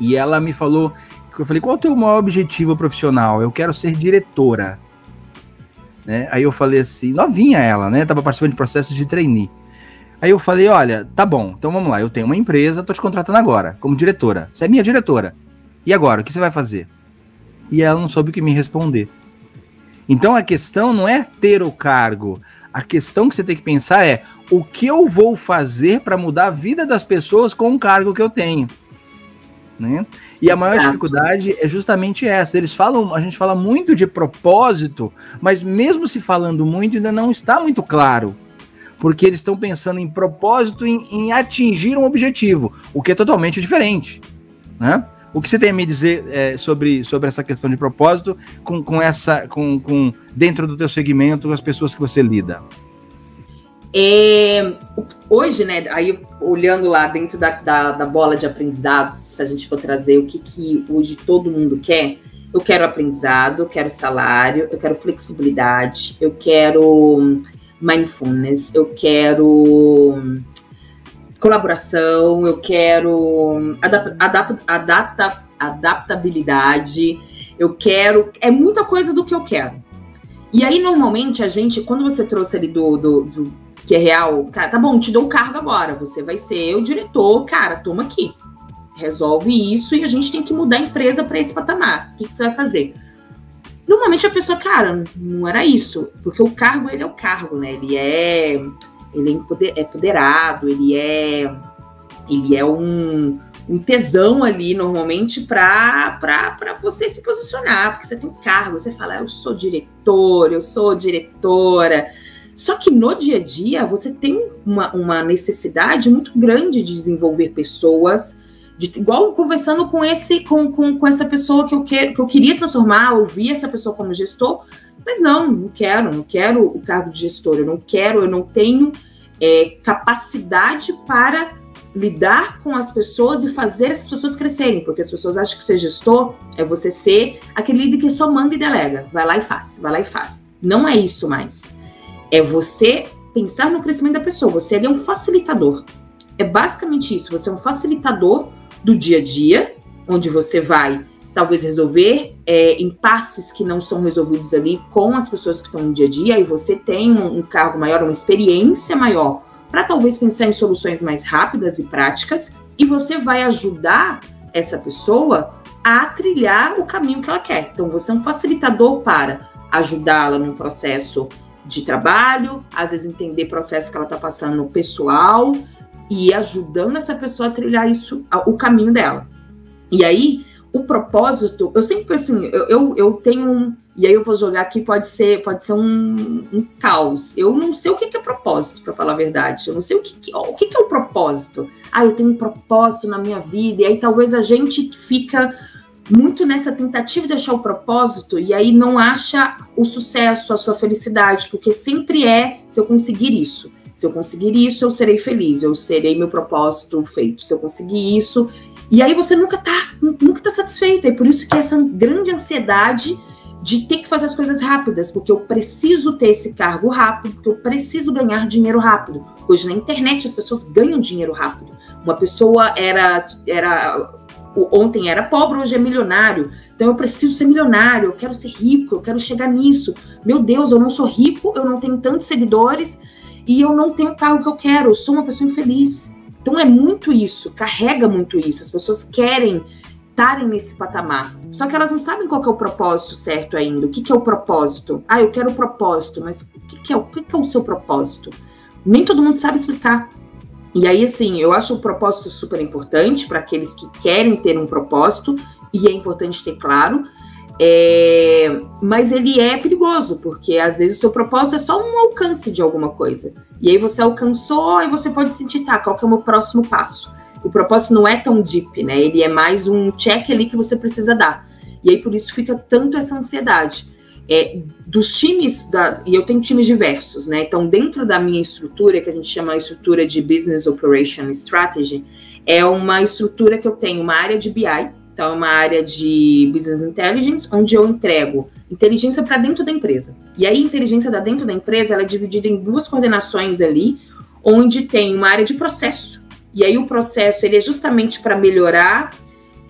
e ela me falou Eu falei, qual é o teu maior objetivo profissional? Eu quero ser diretora. Né? Aí eu falei assim, novinha ela, né? Tava participando de processos de trainee. Aí eu falei, olha, tá bom, então vamos lá, eu tenho uma empresa, tô te contratando agora, como diretora. Você é minha diretora. E agora, o que você vai fazer? E ela não soube o que me responder. Então a questão não é ter o cargo, a questão que você tem que pensar é o que eu vou fazer para mudar a vida das pessoas com o cargo que eu tenho. Né? E a maior dificuldade é justamente essa. Eles falam, a gente fala muito de propósito, mas mesmo se falando muito, ainda não está muito claro. Porque eles estão pensando em propósito, em, em atingir um objetivo, o que é totalmente diferente. Né? O que você tem a me dizer é, sobre, sobre essa questão de propósito com, com essa com, com dentro do teu segmento, com as pessoas que você lida? É, hoje, né, aí olhando lá dentro da, da, da, bola de aprendizado, se a gente for trazer o que, que hoje todo mundo quer, eu quero aprendizado, eu quero salário, eu quero flexibilidade, eu quero mindfulness, eu quero colaboração, eu quero adap adap adapta adaptabilidade, eu quero. É muita coisa do que eu quero. E aí, normalmente, a gente, quando você trouxe ali do, do, do que é real, cara, tá bom, te dou o cargo agora, você vai ser o diretor, cara, toma aqui. Resolve isso e a gente tem que mudar a empresa para esse patamar. O que, que você vai fazer? Normalmente a pessoa, cara, não era isso, porque o cargo ele é o cargo, né? Ele é ele é, é empoderado, ele é ele é um, um tesão ali normalmente para você se posicionar, porque você tem um cargo, você fala, eu sou diretor, eu sou diretora. Só que no dia a dia você tem uma, uma necessidade muito grande de desenvolver pessoas, de, igual conversando com esse com, com, com essa pessoa que eu, que, que eu queria transformar, ouvir essa pessoa como gestor, mas não, não quero, não quero o cargo de gestor, eu não quero, eu não tenho é, capacidade para lidar com as pessoas e fazer essas pessoas crescerem, porque as pessoas acham que ser gestor é você ser aquele líder que só manda e delega, vai lá e faz, vai lá e faz. Não é isso mais. É você pensar no crescimento da pessoa, você é um facilitador. É basicamente isso, você é um facilitador do dia a dia, onde você vai talvez resolver é, impasses que não são resolvidos ali com as pessoas que estão no dia a dia, e você tem um, um cargo maior, uma experiência maior, para talvez pensar em soluções mais rápidas e práticas, e você vai ajudar essa pessoa a trilhar o caminho que ela quer. Então, você é um facilitador para ajudá-la no processo de trabalho, às vezes entender processo que ela está passando pessoal e ajudando essa pessoa a trilhar isso, o caminho dela. E aí, o propósito, eu sempre assim, eu, eu, eu, tenho um, e aí eu vou jogar aqui, pode ser, pode ser um, um caos. Eu não sei o que, é propósito, para falar a verdade. Eu não sei o que, que o que, é o propósito. Ah, eu tenho um propósito na minha vida, e aí talvez a gente fica muito nessa tentativa de achar o propósito e aí não acha o sucesso, a sua felicidade, porque sempre é se eu conseguir isso. Se eu conseguir isso, eu serei feliz, eu terei meu propósito feito. Se eu conseguir isso, e aí você nunca tá, nunca tá satisfeito. É por isso que essa grande ansiedade de ter que fazer as coisas rápidas, porque eu preciso ter esse cargo rápido, porque eu preciso ganhar dinheiro rápido. Hoje na internet as pessoas ganham dinheiro rápido. Uma pessoa era era ontem era pobre, hoje é milionário. Então eu preciso ser milionário, eu quero ser rico, eu quero chegar nisso. Meu Deus, eu não sou rico, eu não tenho tantos seguidores e eu não tenho o carro que eu quero, eu sou uma pessoa infeliz. Então é muito isso, carrega muito isso. As pessoas querem estarem nesse patamar. Só que elas não sabem qual é o propósito certo ainda. O que, que é o propósito? Ah, eu quero o propósito, mas o que, que é, o que, que é o seu propósito? Nem todo mundo sabe explicar. E aí, assim, eu acho o propósito super importante para aqueles que querem ter um propósito, e é importante ter claro, é, mas ele é perigoso, porque às vezes o seu propósito é só um alcance de alguma coisa. E aí você alcançou e você pode sentir, tá, qual que é o meu próximo passo? O propósito não é tão deep, né? Ele é mais um check ali que você precisa dar. E aí por isso fica tanto essa ansiedade. É, dos times, da, e eu tenho times diversos, né? Então, dentro da minha estrutura, que a gente chama a estrutura de Business Operation Strategy, é uma estrutura que eu tenho uma área de BI, então, é uma área de Business Intelligence, onde eu entrego inteligência para dentro da empresa. E aí, inteligência da dentro da empresa, ela é dividida em duas coordenações ali, onde tem uma área de processo. E aí, o processo, ele é justamente para melhorar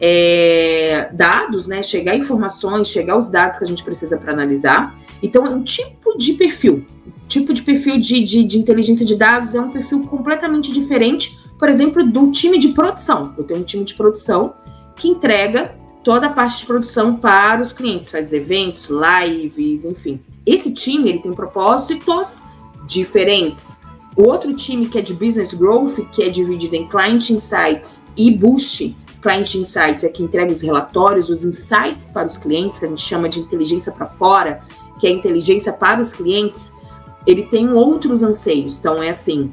é, dados, né? Chegar informações, chegar os dados que a gente precisa para analisar. Então, é um tipo de perfil. Tipo de perfil de, de, de, inteligência de dados é um perfil completamente diferente, por exemplo, do time de produção. Eu tenho um time de produção que entrega toda a parte de produção para os clientes, faz eventos, lives, enfim. Esse time ele tem propósitos diferentes. O outro time que é de business growth, que é dividido em client insights e boost, client insights é que entrega os relatórios, os insights para os clientes, que a gente chama de inteligência para fora, que é inteligência para os clientes, ele tem outros anseios. Então é assim,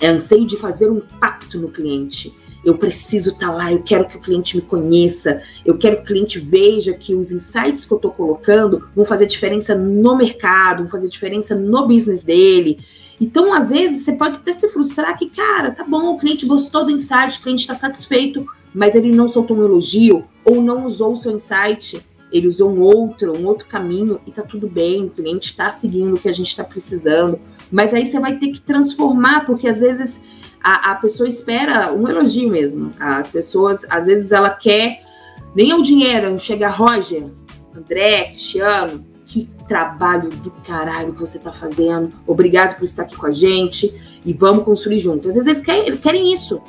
é anseio de fazer um impacto no cliente eu preciso estar tá lá, eu quero que o cliente me conheça, eu quero que o cliente veja que os insights que eu estou colocando vão fazer diferença no mercado, vão fazer diferença no business dele. Então, às vezes, você pode até se frustrar que, cara, tá bom, o cliente gostou do insight, o cliente está satisfeito, mas ele não soltou um elogio ou não usou o seu insight, ele usou um outro, um outro caminho e tá tudo bem, o cliente está seguindo o que a gente está precisando. Mas aí você vai ter que transformar, porque às vezes a, a pessoa espera um elogio mesmo. As pessoas, às vezes, ela quer nem é o dinheiro, chega Roger, André, Cristiano, que trabalho do caralho que você tá fazendo. Obrigado por estar aqui com a gente e vamos construir juntos. Às vezes eles querem, querem isso.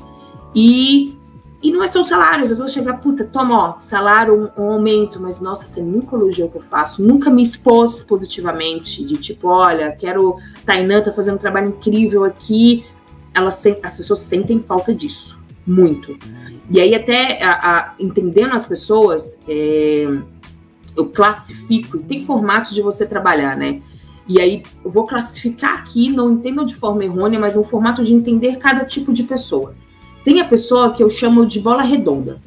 E, e não é só o salário, às vezes eu chegar, puta, toma, ó, salário, um, um, aumento, mas nossa, você nunca elogiou o que eu faço, nunca me expôs positivamente, de tipo, olha, quero, Tainã tá fazendo um trabalho incrível aqui, elas, as pessoas sentem falta disso, muito. E aí, até a, a, entendendo as pessoas, é, eu classifico, e tem formatos de você trabalhar, né? E aí, eu vou classificar aqui, não entendo de forma errônea, mas é um formato de entender cada tipo de pessoa. Tem a pessoa que eu chamo de bola redonda.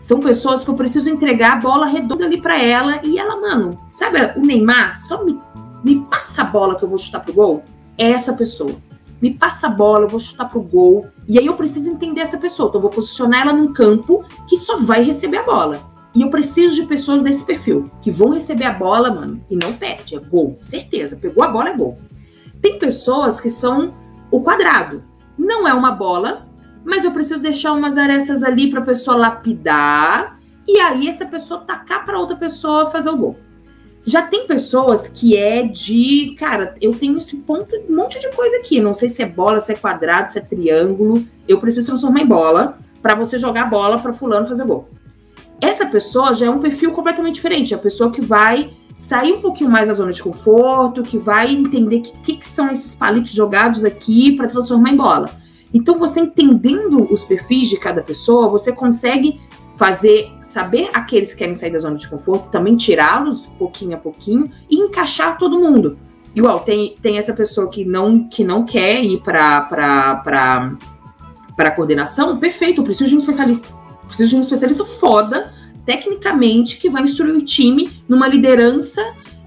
São pessoas que eu preciso entregar a bola redonda ali para ela e ela, mano, sabe o Neymar? Só me, me passa a bola que eu vou chutar pro gol. É essa pessoa me passa a bola, eu vou chutar pro gol. E aí eu preciso entender essa pessoa. Então eu vou posicionar ela num campo que só vai receber a bola. E eu preciso de pessoas desse perfil, que vão receber a bola, mano, e não perde. É gol, certeza. Pegou a bola, é gol. Tem pessoas que são o quadrado. Não é uma bola, mas eu preciso deixar umas arestas ali para a pessoa lapidar. E aí essa pessoa tacar para outra pessoa fazer o gol. Já tem pessoas que é de, cara, eu tenho esse ponto, um monte de coisa aqui. Não sei se é bola, se é quadrado, se é triângulo. Eu preciso transformar em bola para você jogar a bola para fulano fazer gol. Essa pessoa já é um perfil completamente diferente. É a pessoa que vai sair um pouquinho mais da zona de conforto, que vai entender o que, que, que, são esses palitos jogados aqui para transformar em bola. Então, você entendendo os perfis de cada pessoa, você consegue fazer saber aqueles que querem sair da zona de conforto, também tirá-los pouquinho a pouquinho e encaixar todo mundo. Igual tem, tem essa pessoa que não que não quer ir para para coordenação, perfeito, eu preciso de um especialista. preciso de um especialista foda, tecnicamente, que vai instruir o time numa liderança,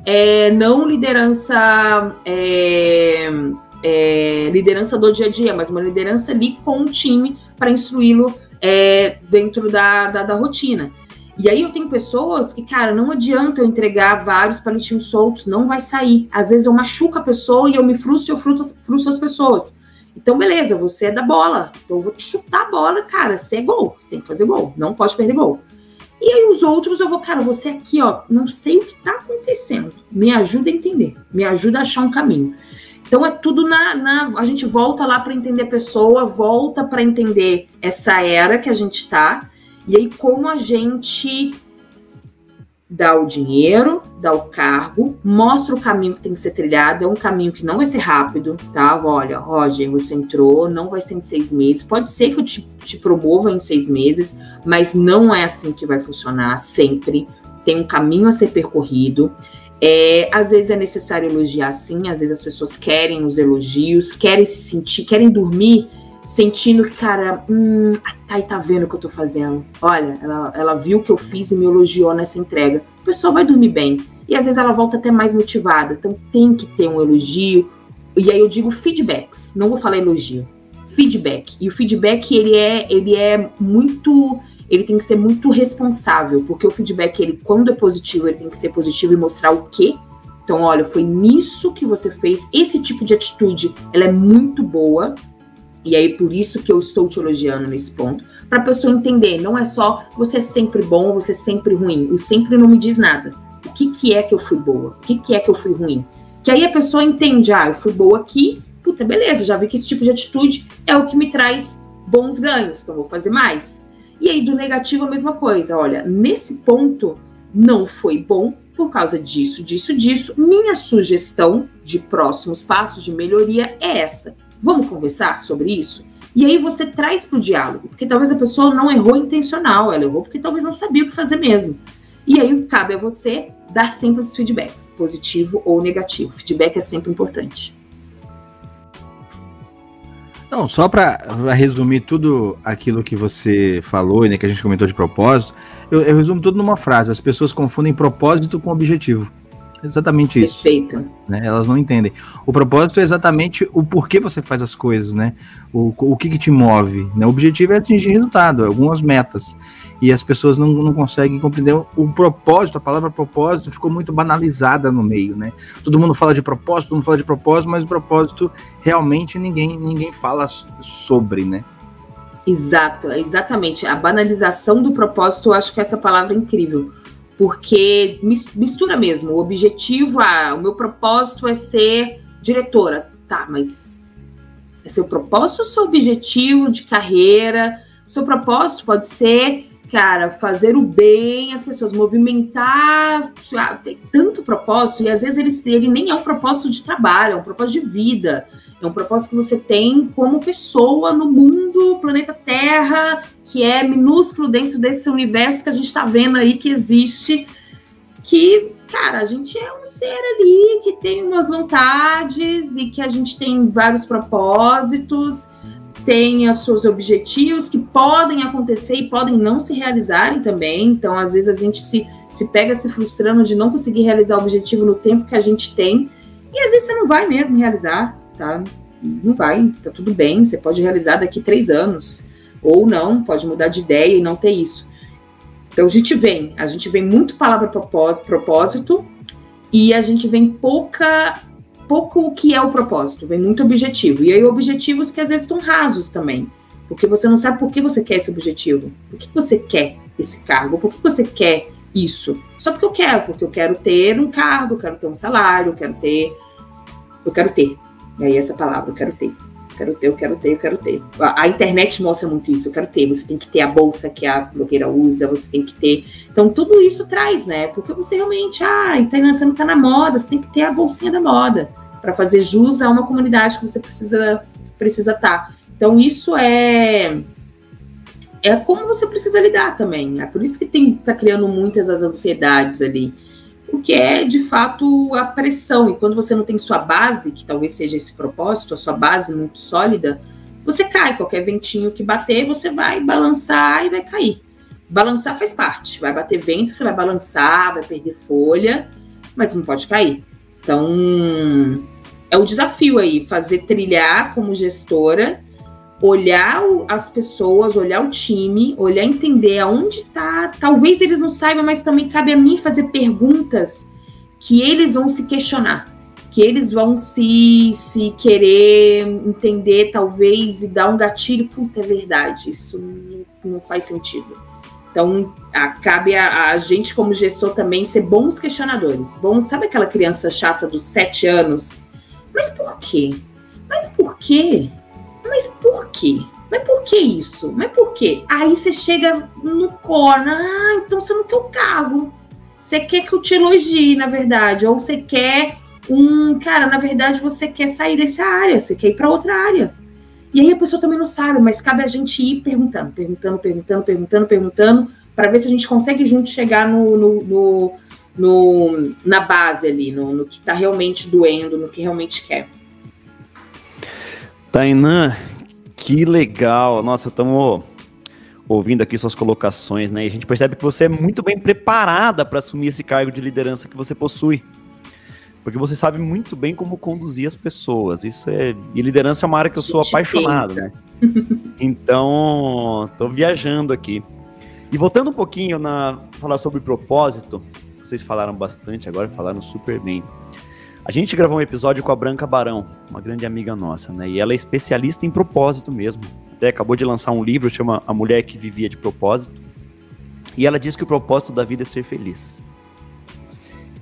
é, não liderança é, é, liderança do dia a dia, mas uma liderança ali com o time para instruí-lo é, dentro da, da, da, rotina. E aí eu tenho pessoas que, cara, não adianta eu entregar vários palitinhos soltos, não vai sair. Às vezes eu machuco a pessoa e eu me frustro e eu frustro, frustro as pessoas. Então, beleza, você é da bola. Então eu vou te chutar a bola, cara. Você é gol. Você tem que fazer gol. Não pode perder gol. E aí os outros eu vou, cara, você aqui, ó, não sei o que tá acontecendo. Me ajuda a entender. Me ajuda a achar um caminho. Então é tudo na, na a gente volta lá para entender a pessoa, volta para entender essa era que a gente está e aí como a gente dá o dinheiro, dá o cargo, mostra o caminho que tem que ser trilhado, é um caminho que não vai ser rápido, tá? Olha, Roger, você entrou, não vai ser em seis meses, pode ser que eu te, te promova em seis meses, mas não é assim que vai funcionar sempre. Tem um caminho a ser percorrido. É, às vezes é necessário elogiar sim, às vezes as pessoas querem os elogios, querem se sentir, querem dormir sentindo que, cara, hum, a Thay tá vendo o que eu tô fazendo. Olha, ela, ela viu o que eu fiz e me elogiou nessa entrega. A pessoa vai dormir bem. E às vezes ela volta até mais motivada. Então tem que ter um elogio. E aí eu digo feedbacks, não vou falar elogio. Feedback. E o feedback, ele é, ele é muito ele tem que ser muito responsável, porque o feedback, ele, quando é positivo, ele tem que ser positivo e mostrar o quê. Então, olha, foi nisso que você fez, esse tipo de atitude, ela é muito boa. E aí, por isso que eu estou te elogiando nesse ponto. Para a pessoa entender, não é só você é sempre bom você é sempre ruim. O sempre não me diz nada. O que, que é que eu fui boa? O que, que é que eu fui ruim? Que aí a pessoa entende, ah, eu fui boa aqui, puta, beleza, já vi que esse tipo de atitude é o que me traz bons ganhos, então vou fazer mais. E aí, do negativo, a mesma coisa. Olha, nesse ponto, não foi bom por causa disso, disso, disso. Minha sugestão de próximos passos de melhoria é essa Vamos conversar sobre isso? E aí você traz para o diálogo, porque talvez a pessoa não errou intencional, ela errou porque talvez não sabia o que fazer mesmo. E aí cabe a você dar sempre os feedbacks, positivo ou negativo. Feedback é sempre importante. Não, só para resumir tudo aquilo que você falou, né, que a gente comentou de propósito, eu, eu resumo tudo numa frase: as pessoas confundem propósito com objetivo. Exatamente isso. Perfeito. Né? Elas não entendem. O propósito é exatamente o porquê você faz as coisas, né? O, o que, que te move. Né? O objetivo é atingir resultado, algumas metas. E as pessoas não, não conseguem compreender o propósito, a palavra propósito ficou muito banalizada no meio, né? Todo mundo fala de propósito, todo mundo fala de propósito, mas o propósito realmente ninguém, ninguém fala sobre, né? Exato, exatamente. A banalização do propósito, eu acho que essa palavra é incrível porque mistura mesmo. O objetivo, ah, o meu propósito é ser diretora. Tá, mas é seu propósito ou seu objetivo de carreira? Seu propósito pode ser, cara, fazer o bem, as pessoas movimentar. Tem tanto propósito, e às vezes ele, ele nem é um propósito de trabalho, é um propósito de vida. É um propósito que você tem como pessoa no mundo, planeta Terra, que é minúsculo dentro desse universo que a gente está vendo aí que existe. Que, cara, a gente é um ser ali que tem umas vontades e que a gente tem vários propósitos, tem os seus objetivos que podem acontecer e podem não se realizarem também. Então, às vezes, a gente se, se pega se frustrando de não conseguir realizar o objetivo no tempo que a gente tem. E às vezes você não vai mesmo realizar tá? Não vai, tá tudo bem, você pode realizar daqui três anos, ou não, pode mudar de ideia e não ter isso. Então a gente vem, a gente vem muito palavra propósito, e a gente vem pouca, pouco o que é o propósito, vem muito objetivo. E aí objetivos que às vezes estão rasos também, porque você não sabe por que você quer esse objetivo, por que você quer esse cargo, por que você quer isso? Só porque eu quero, porque eu quero ter um cargo, eu quero ter um salário, eu quero ter, eu quero ter. E aí essa palavra, eu quero ter. Eu quero ter, eu quero ter, eu quero ter. A, a, internet mostra muito isso, eu quero ter. Você tem que ter a bolsa que a blogueira usa, você tem que ter. Então, tudo isso traz, né? Porque você realmente, ah, você não tá na moda, você tem que ter a bolsinha da moda para fazer jus a uma comunidade que você precisa precisa estar. Tá. Então, isso é é como você precisa lidar também. É por isso que tem tá criando muitas as ansiedades ali o que é de fato a pressão. E quando você não tem sua base, que talvez seja esse propósito, a sua base muito sólida, você cai. Qualquer ventinho que bater, você vai balançar e vai cair. Balançar faz parte. Vai bater vento, você vai balançar, vai perder folha, mas não pode cair. Então, é o desafio aí, fazer trilhar como gestora olhar as pessoas, olhar o time, olhar entender aonde está. Talvez eles não saibam, mas também cabe a mim fazer perguntas que eles vão se questionar, que eles vão se, se querer entender, talvez, e dar um gatilho. Puta, é verdade, isso não, faz sentido. Então, a, cabe a, a, gente, como gestor, também ser bons questionadores. Bons, sabe aquela criança chata dos sete anos? Mas por quê? Mas por quê? Mas por quê? Mas por que isso? Mas por quê? Aí você chega no corno, ah, então você não quer o cargo. Você quer que eu te elogie, na verdade. Ou você quer um. Cara, na verdade, você quer sair dessa área, você quer ir para outra área. E aí a pessoa também não sabe, mas cabe a gente ir perguntando, perguntando, perguntando, perguntando, perguntando, para ver se a gente consegue junto chegar no, no, no, no na base ali, no, no que está realmente doendo, no que realmente quer. Tainã, que legal. Nossa, estamos ouvindo aqui suas colocações, né? E a gente percebe que você é muito bem preparada para assumir esse cargo de liderança que você possui. Porque você sabe muito bem como conduzir as pessoas. Isso é. E liderança é uma área que eu sou apaixonado, né? Então, tô viajando aqui. E voltando um pouquinho na falar sobre propósito, vocês falaram bastante agora, falaram super bem. A gente gravou um episódio com a Branca Barão, uma grande amiga nossa, né? E ela é especialista em propósito mesmo. Até acabou de lançar um livro, chama A Mulher que Vivia de Propósito. E ela diz que o propósito da vida é ser feliz.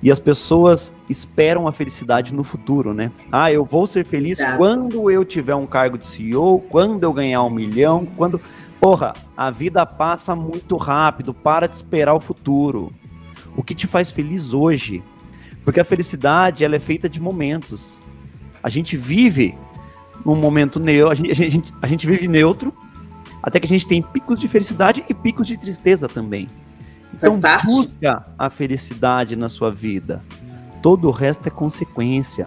E as pessoas esperam a felicidade no futuro, né? Ah, eu vou ser feliz Exato. quando eu tiver um cargo de CEO, quando eu ganhar um milhão, quando. Porra, a vida passa muito rápido, para de esperar o futuro. O que te faz feliz hoje? Porque a felicidade, ela é feita de momentos. A gente vive num momento neutro, a gente, a gente, a gente vive neutro, até que a gente tem picos de felicidade e picos de tristeza também. Então busca a felicidade na sua vida. Todo o resto é consequência.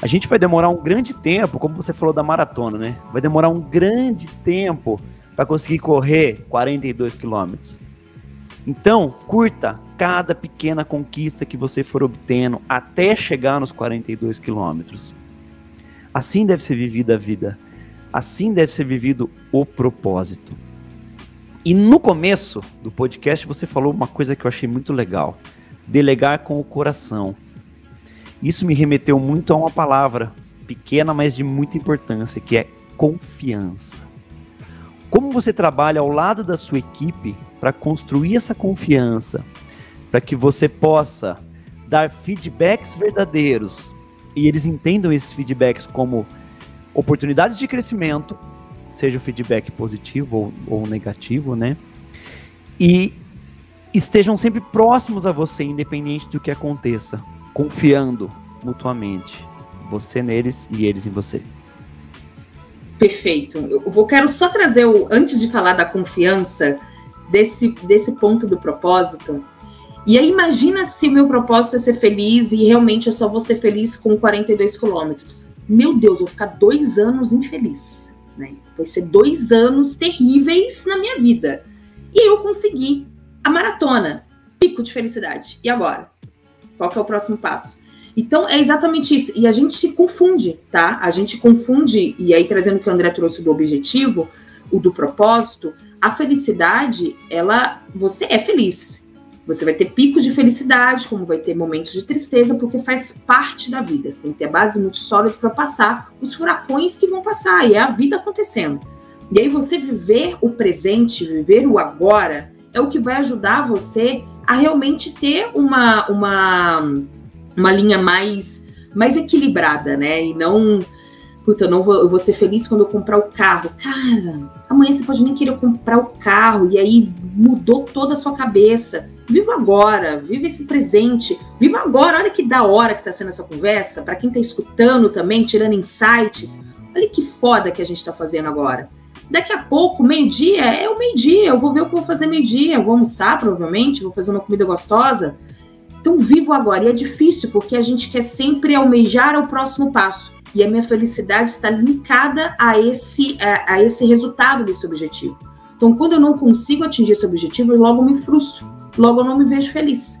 A gente vai demorar um grande tempo, como você falou da maratona, né? Vai demorar um grande tempo para conseguir correr 42 quilômetros. Então, curta cada pequena conquista que você for obtendo até chegar nos 42 quilômetros. Assim deve ser vivida a vida. Assim deve ser vivido o propósito. E no começo do podcast você falou uma coisa que eu achei muito legal: delegar com o coração. Isso me remeteu muito a uma palavra pequena, mas de muita importância, que é confiança. Como você trabalha ao lado da sua equipe para construir essa confiança, para que você possa dar feedbacks verdadeiros e eles entendam esses feedbacks como oportunidades de crescimento, seja o feedback positivo ou, ou negativo, né? E estejam sempre próximos a você, independente do que aconteça, confiando mutuamente, você neles e eles em você. Perfeito. Eu vou quero só trazer o antes de falar da confiança desse desse ponto do propósito. E aí imagina se o meu propósito é ser feliz e realmente eu só vou ser feliz com 42 quilômetros. Meu Deus, eu vou ficar dois anos infeliz, né? Vai ser dois anos terríveis na minha vida. E eu consegui a maratona, pico de felicidade. E agora? Qual que é o próximo passo? Então é exatamente isso. E a gente se confunde, tá? A gente confunde, e aí trazendo o que o André trouxe do objetivo, o do propósito, a felicidade, ela. Você é feliz. Você vai ter picos de felicidade, como vai ter momentos de tristeza, porque faz parte da vida. Você tem que ter base muito sólida para passar os furacões que vão passar, e é a vida acontecendo. E aí você viver o presente, viver o agora, é o que vai ajudar você a realmente ter uma, uma, uma linha mais, mais equilibrada, né? E não. Puta, eu não vou, eu vou ser feliz quando eu comprar o carro. Cara, amanhã você pode nem querer comprar o carro, e aí mudou toda a sua cabeça. Viva agora, viva esse presente, viva agora. Olha que da hora que tá sendo essa conversa, para quem tá escutando também, tirando insights. Olha que foda que a gente tá fazendo agora. Daqui a pouco, meio-dia, é o meio-dia. Eu vou ver o que eu vou fazer meio-dia. Eu vou almoçar, provavelmente, vou fazer uma comida gostosa. Então, vivo agora. E é difícil, porque a gente quer sempre almejar o próximo passo. E a minha felicidade está linkada a esse, a, a esse resultado desse objetivo. Então, quando eu não consigo atingir esse objetivo, eu logo me frustro. Logo eu não me vejo feliz.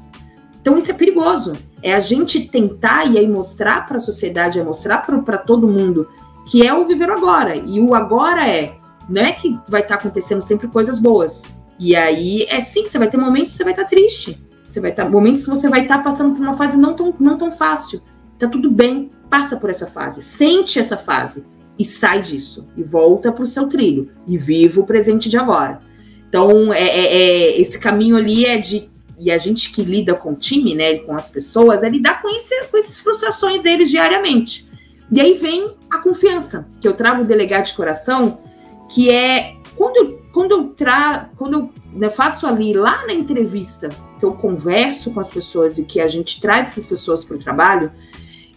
Então, isso é perigoso. É a gente tentar e aí mostrar para a sociedade, é mostrar para todo mundo que é o viver agora. E o agora é não é que vai estar tá acontecendo sempre coisas boas. E aí é sim que você vai ter momentos que você vai estar tá triste. Você vai estar momentos que você vai estar tá passando por uma fase não tão, não tão fácil. Tá tudo bem, passa por essa fase, sente essa fase e sai disso e volta para o seu trilho e viva o presente de agora. Então, é, é, é, esse caminho ali é de e a gente que lida com o time, né, com as pessoas, é lidar com, esse, com essas frustrações deles diariamente. E aí vem a confiança, que eu trago o delegado de coração, que é quando eu, quando eu, tra, quando eu né, faço ali, lá na entrevista, que eu converso com as pessoas e que a gente traz essas pessoas para o trabalho,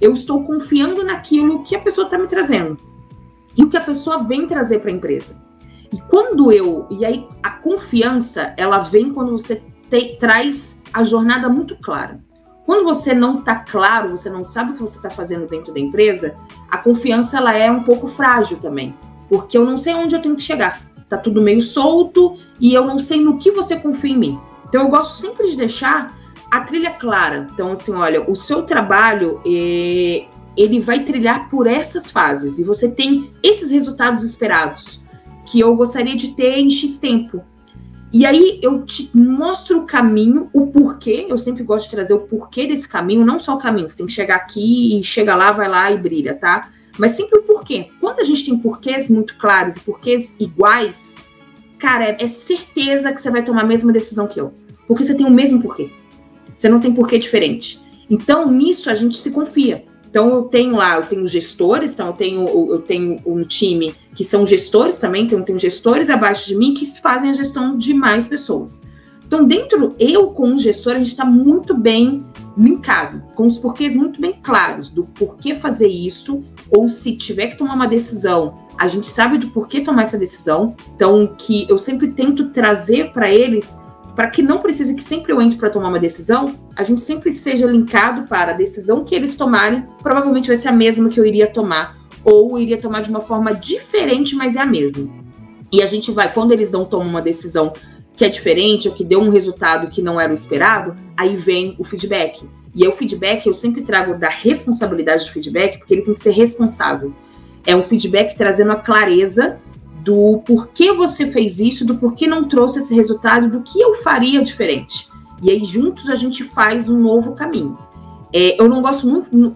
eu estou confiando naquilo que a pessoa está me trazendo e o que a pessoa vem trazer para a empresa. E quando eu. E aí, a confiança, ela vem quando você te, traz a jornada muito clara. Quando você não está claro, você não sabe o que você está fazendo dentro da empresa, a confiança ela é um pouco frágil também. Porque eu não sei onde eu tenho que chegar. Tá tudo meio solto e eu não sei no que você confia em mim. Então eu gosto sempre de deixar a trilha clara. Então, assim, olha, o seu trabalho eh, ele vai trilhar por essas fases e você tem esses resultados esperados que eu gostaria de ter em X tempo. E aí eu te mostro o caminho, o porquê. Eu sempre gosto de trazer o porquê desse caminho, não só o caminho. Você tem que chegar aqui e chega lá, vai lá e brilha, tá? Mas sempre o porquê. Quando a gente tem porquês muito claros e porquês iguais, cara, é, certeza que você vai tomar a mesma decisão que eu. Porque você tem o mesmo porquê. Você não tem porquê diferente. Então, nisso a gente se confia. Então eu tenho lá, eu tenho gestores, então eu tenho, eu tenho um time que são gestores também, então eu tenho gestores abaixo de mim que fazem a gestão de mais pessoas. Então, dentro, eu com o gestor, a gente está muito bem linkado, com os porquês muito bem claros do porquê fazer isso, ou se tiver que tomar uma decisão, a gente sabe do porquê tomar essa decisão. Então, que eu sempre tento trazer para eles para que não precise que sempre eu entre para tomar uma decisão, a gente sempre seja linkado para a decisão que eles tomarem, provavelmente vai ser a mesma que eu iria tomar, ou iria tomar de uma forma diferente, mas é a mesma. E a gente vai, quando eles não tomam uma decisão que é diferente, ou que deu um resultado que não era o esperado, aí vem o feedback. E aí, o feedback eu sempre trago da responsabilidade do feedback, porque ele tem que ser responsável. É um feedback trazendo a clareza do porquê você fez isso, do porquê não trouxe esse resultado, do que eu faria diferente. E aí, juntos, a gente faz um novo caminho. É, eu não gosto muito.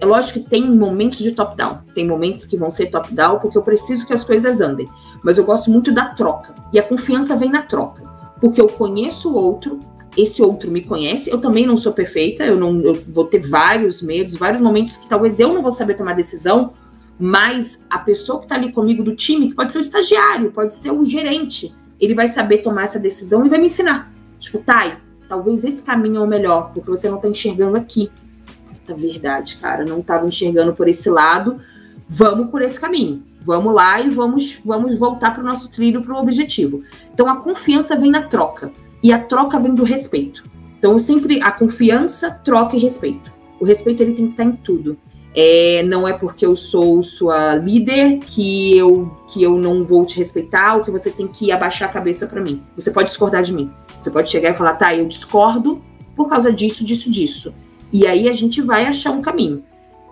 É lógico que tem momentos de top-down, tem momentos que vão ser top-down, porque eu preciso que as coisas andem. Mas eu gosto muito da troca. E a confiança vem na troca. Porque eu conheço o outro, esse outro me conhece, eu também não sou perfeita, eu não eu vou ter vários medos, vários momentos que talvez eu não vou saber tomar decisão, mas a pessoa que está ali comigo do time, que pode ser o estagiário, pode ser o gerente, ele vai saber tomar essa decisão e vai me ensinar. Tipo, Thay, talvez esse caminho é o melhor, porque você não está enxergando aqui. Puta verdade, cara, não estava enxergando por esse lado. Vamos por esse caminho. Vamos lá e vamos, vamos voltar para o nosso trilho, para o objetivo. Então a confiança vem na troca e a troca vem do respeito. Então sempre a confiança, troca e respeito. O respeito ele tem que estar em tudo. É, não é porque eu sou sua líder que eu, que eu não vou te respeitar ou que você tem que abaixar a cabeça para mim. Você pode discordar de mim. Você pode chegar e falar, tá, eu discordo por causa disso, disso, disso. E aí a gente vai achar um caminho.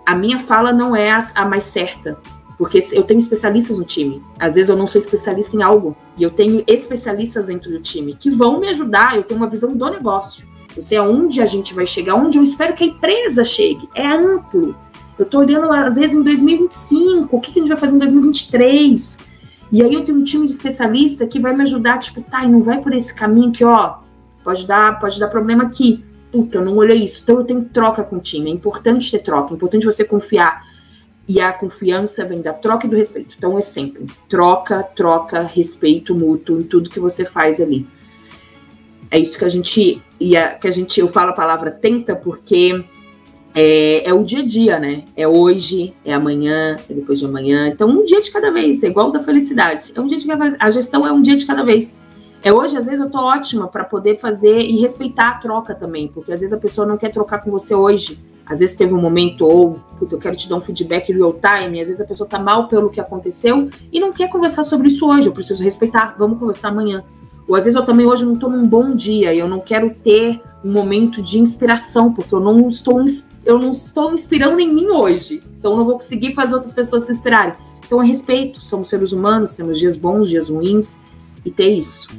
A minha fala não é a, a mais certa, porque eu tenho especialistas no time. Às vezes eu não sou especialista em algo e eu tenho especialistas dentro do time que vão me ajudar. Eu tenho uma visão do negócio. Eu sei aonde a gente vai chegar, onde eu espero que a empresa chegue. É amplo. Eu tô olhando, às vezes, em 2025, o que, que a gente vai fazer em 2023? E aí eu tenho um time de especialista que vai me ajudar, tipo, tá, e não vai por esse caminho que, ó, pode dar, pode dar problema aqui. Puta, eu não olhei isso. Então eu tenho troca com o time. É importante ter troca, é importante você confiar. E a confiança vem da troca e do respeito. Então é sempre troca, troca, respeito mútuo em tudo que você faz ali. É isso que a gente, e a, que a gente, eu falo a palavra tenta porque é, é, o dia a dia, né? É hoje, é amanhã, é depois de amanhã. Então, um dia de cada vez, é igual da felicidade. É um dia de cada vez. A gestão é um dia de cada vez. É hoje, às vezes, eu tô ótima para poder fazer e respeitar a troca também, porque às vezes a pessoa não quer trocar com você hoje. Às vezes teve um momento, ou eu quero te dar um feedback real time, às vezes a pessoa tá mal pelo que aconteceu e não quer conversar sobre isso hoje. Eu preciso respeitar, vamos conversar amanhã. Ou às vezes eu também hoje não tô num bom dia e eu não quero ter um momento de inspiração, porque eu não estou, eu não estou inspirando em mim hoje. Então não vou conseguir fazer outras pessoas se inspirarem. Então é respeito, somos seres humanos, temos dias bons, dias ruins, e ter isso.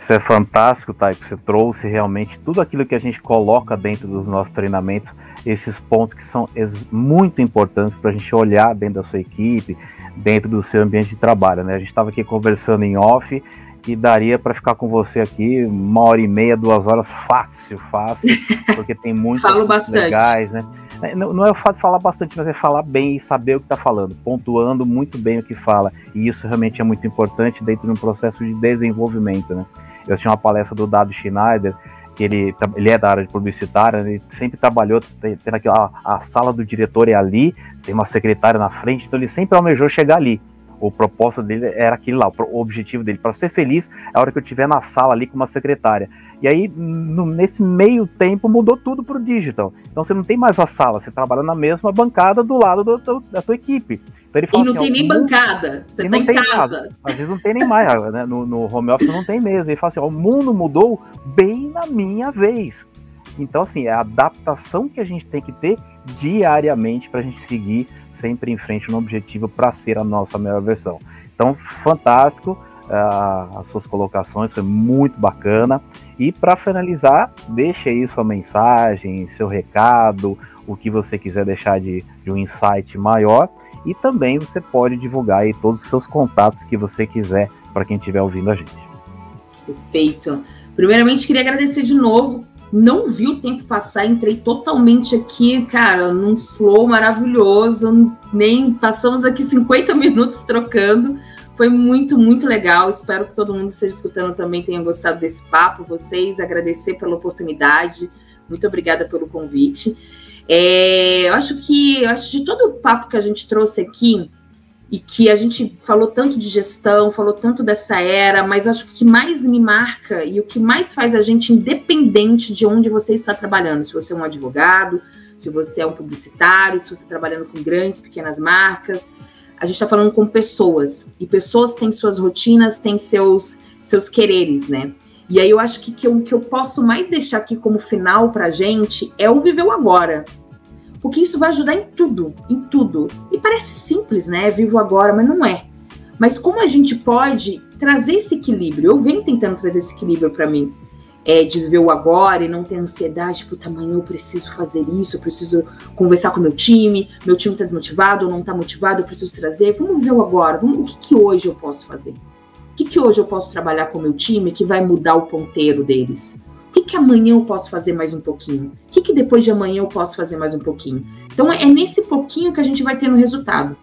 Isso é fantástico, Thay, que você trouxe realmente tudo aquilo que a gente coloca dentro dos nossos treinamentos, esses pontos que são muito importantes para a gente olhar dentro da sua equipe, dentro do seu ambiente de trabalho. Né? A gente estava aqui conversando em off que daria para ficar com você aqui uma hora e meia, duas horas, fácil, fácil, porque tem coisas legais, né? É, não, não é o fato de falar bastante, mas é falar bem e saber o que está falando, pontuando muito bem o que fala. E isso realmente é muito importante dentro de um processo de desenvolvimento, né? Eu assisti uma palestra do Dado Schneider, que ele, ele é da área de publicitária, ele sempre trabalhou, tendo aquela, a sala do diretor é ali, tem uma secretária na frente, então ele sempre almejou chegar ali o propósito dele era aquele lá, o objetivo dele, para ser feliz é a hora que eu estiver na sala ali com uma secretária. E aí, no, nesse meio tempo, mudou tudo para o digital. Então você não tem mais a sala, você trabalha na mesma bancada do lado do, do, da tua equipe. Então, e não assim, tem nem mundo, bancada, você está em casa. casa. Às vezes não tem nem mais, né? no, no home office não tem mesmo. Ele fala assim: ó, o mundo mudou bem na minha vez. Então, assim, é a adaptação que a gente tem que ter diariamente para a gente seguir sempre em frente no objetivo para ser a nossa melhor versão. Então, fantástico. uh, as suas colocações, foi muito bacana. E para finalizar, deixe aí sua mensagem, seu recado, o que você quiser deixar de, de um insight maior. E também você pode divulgar aí todos os seus contatos que você quiser para quem estiver ouvindo a gente. Perfeito. Primeiramente, queria agradecer de novo. Não vi o tempo passar, entrei totalmente aqui, cara, num flow maravilhoso. Nem passamos aqui 50 minutos trocando. Foi muito, muito legal. Espero que todo mundo que esteja escutando também tenha gostado desse papo. Vocês, agradecer pela oportunidade. Muito obrigada pelo convite. É, eu acho que, eu acho de todo o papo que a gente trouxe aqui, e que a gente falou tanto de gestão, falou tanto dessa era, mas eu acho que o que mais me marca e o que mais faz a gente independente de onde você está trabalhando, se você é um advogado, se você é um publicitário, se você está trabalhando com grandes, pequenas marcas, a gente está falando com pessoas, e pessoas têm suas rotinas, têm seus, seus quereres, né? E aí eu acho que, eu, que eu posso mais deixar aqui como final para a gente é o viver o agora, porque isso vai ajudar em tudo, em tudo. E parece simples, né? Vivo agora, mas não é. Mas como a gente pode trazer esse equilíbrio? Eu venho tentando trazer esse equilíbrio para mim. É, de viver o agora e não ter ansiedade, puta, amanhã eu preciso fazer isso, eu preciso conversar com o meu time, meu time tá desmotivado ou não tá motivado, eu preciso trazer. Vamos ver o agora, vamos, o que, que hoje eu posso fazer? O que, que hoje eu posso trabalhar com o meu time que vai mudar o ponteiro deles? Que, que amanhã eu posso fazer mais um pouquinho? O que, que depois de amanhã eu posso fazer mais um pouquinho? Então é nesse pouquinho que a gente vai ter no resultado.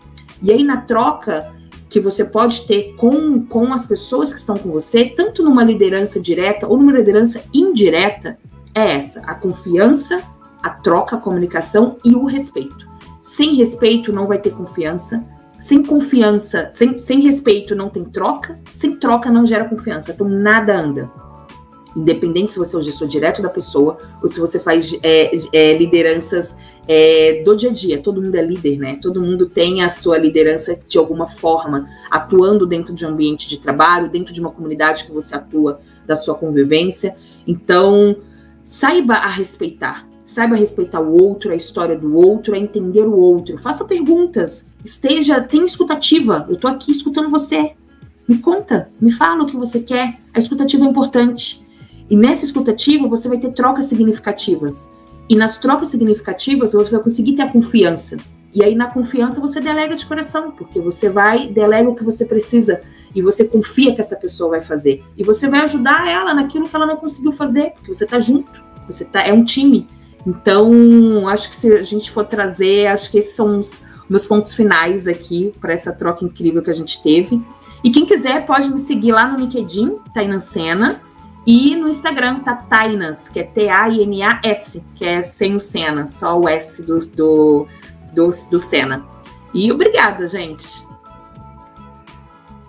E aí, na troca que você pode ter com, com as pessoas que estão com você, tanto numa liderança direta ou numa liderança indireta, é essa: a confiança, a troca, a comunicação e o respeito. Sem respeito não vai ter confiança. Sem confiança, sem, sem respeito não tem troca. Sem troca não gera confiança. Então nada anda independente se você é o gestor direto da pessoa ou se você faz é, é, lideranças é, do dia a dia. Todo mundo é líder, né? Todo mundo tem a sua liderança de alguma forma, atuando dentro de um ambiente de trabalho, dentro de uma comunidade que você atua, da sua convivência. Então, saiba a respeitar. Saiba respeitar o outro, a história do outro, a entender o outro. Faça perguntas. Esteja, tenha escutativa. Eu tô aqui escutando você. Me conta, me fala o que você quer. A escutativa é importante. E nessa escutativa você vai ter trocas significativas. E nas trocas significativas você vai conseguir ter a confiança. E aí na confiança você delega de coração, porque você vai, delega o que você precisa e você confia que essa pessoa vai fazer. E você vai ajudar ela naquilo que ela não conseguiu fazer, porque você está junto, você tá, é um time. Então, acho que se a gente for trazer, acho que esses são os meus pontos finais aqui para essa troca incrível que a gente teve. E quem quiser pode me seguir lá no LinkedIn, Tainan Sena. E no Instagram tá Tainas, que é T-A-I-N-A-S, que é sem o Senna, só o S do, do, do, do Senna. E obrigada, gente.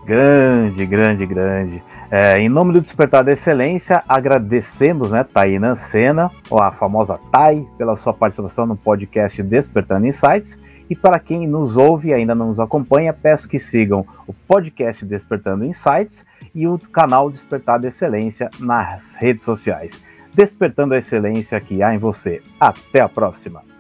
Grande, grande, grande. É, em nome do Despertar da Excelência, agradecemos, né, Taina Sena, a famosa Tai, pela sua participação no podcast Despertando Insights. E para quem nos ouve e ainda não nos acompanha, peço que sigam o podcast Despertando Insights e o canal Despertar da Excelência nas redes sociais. Despertando a excelência que há em você. Até a próxima!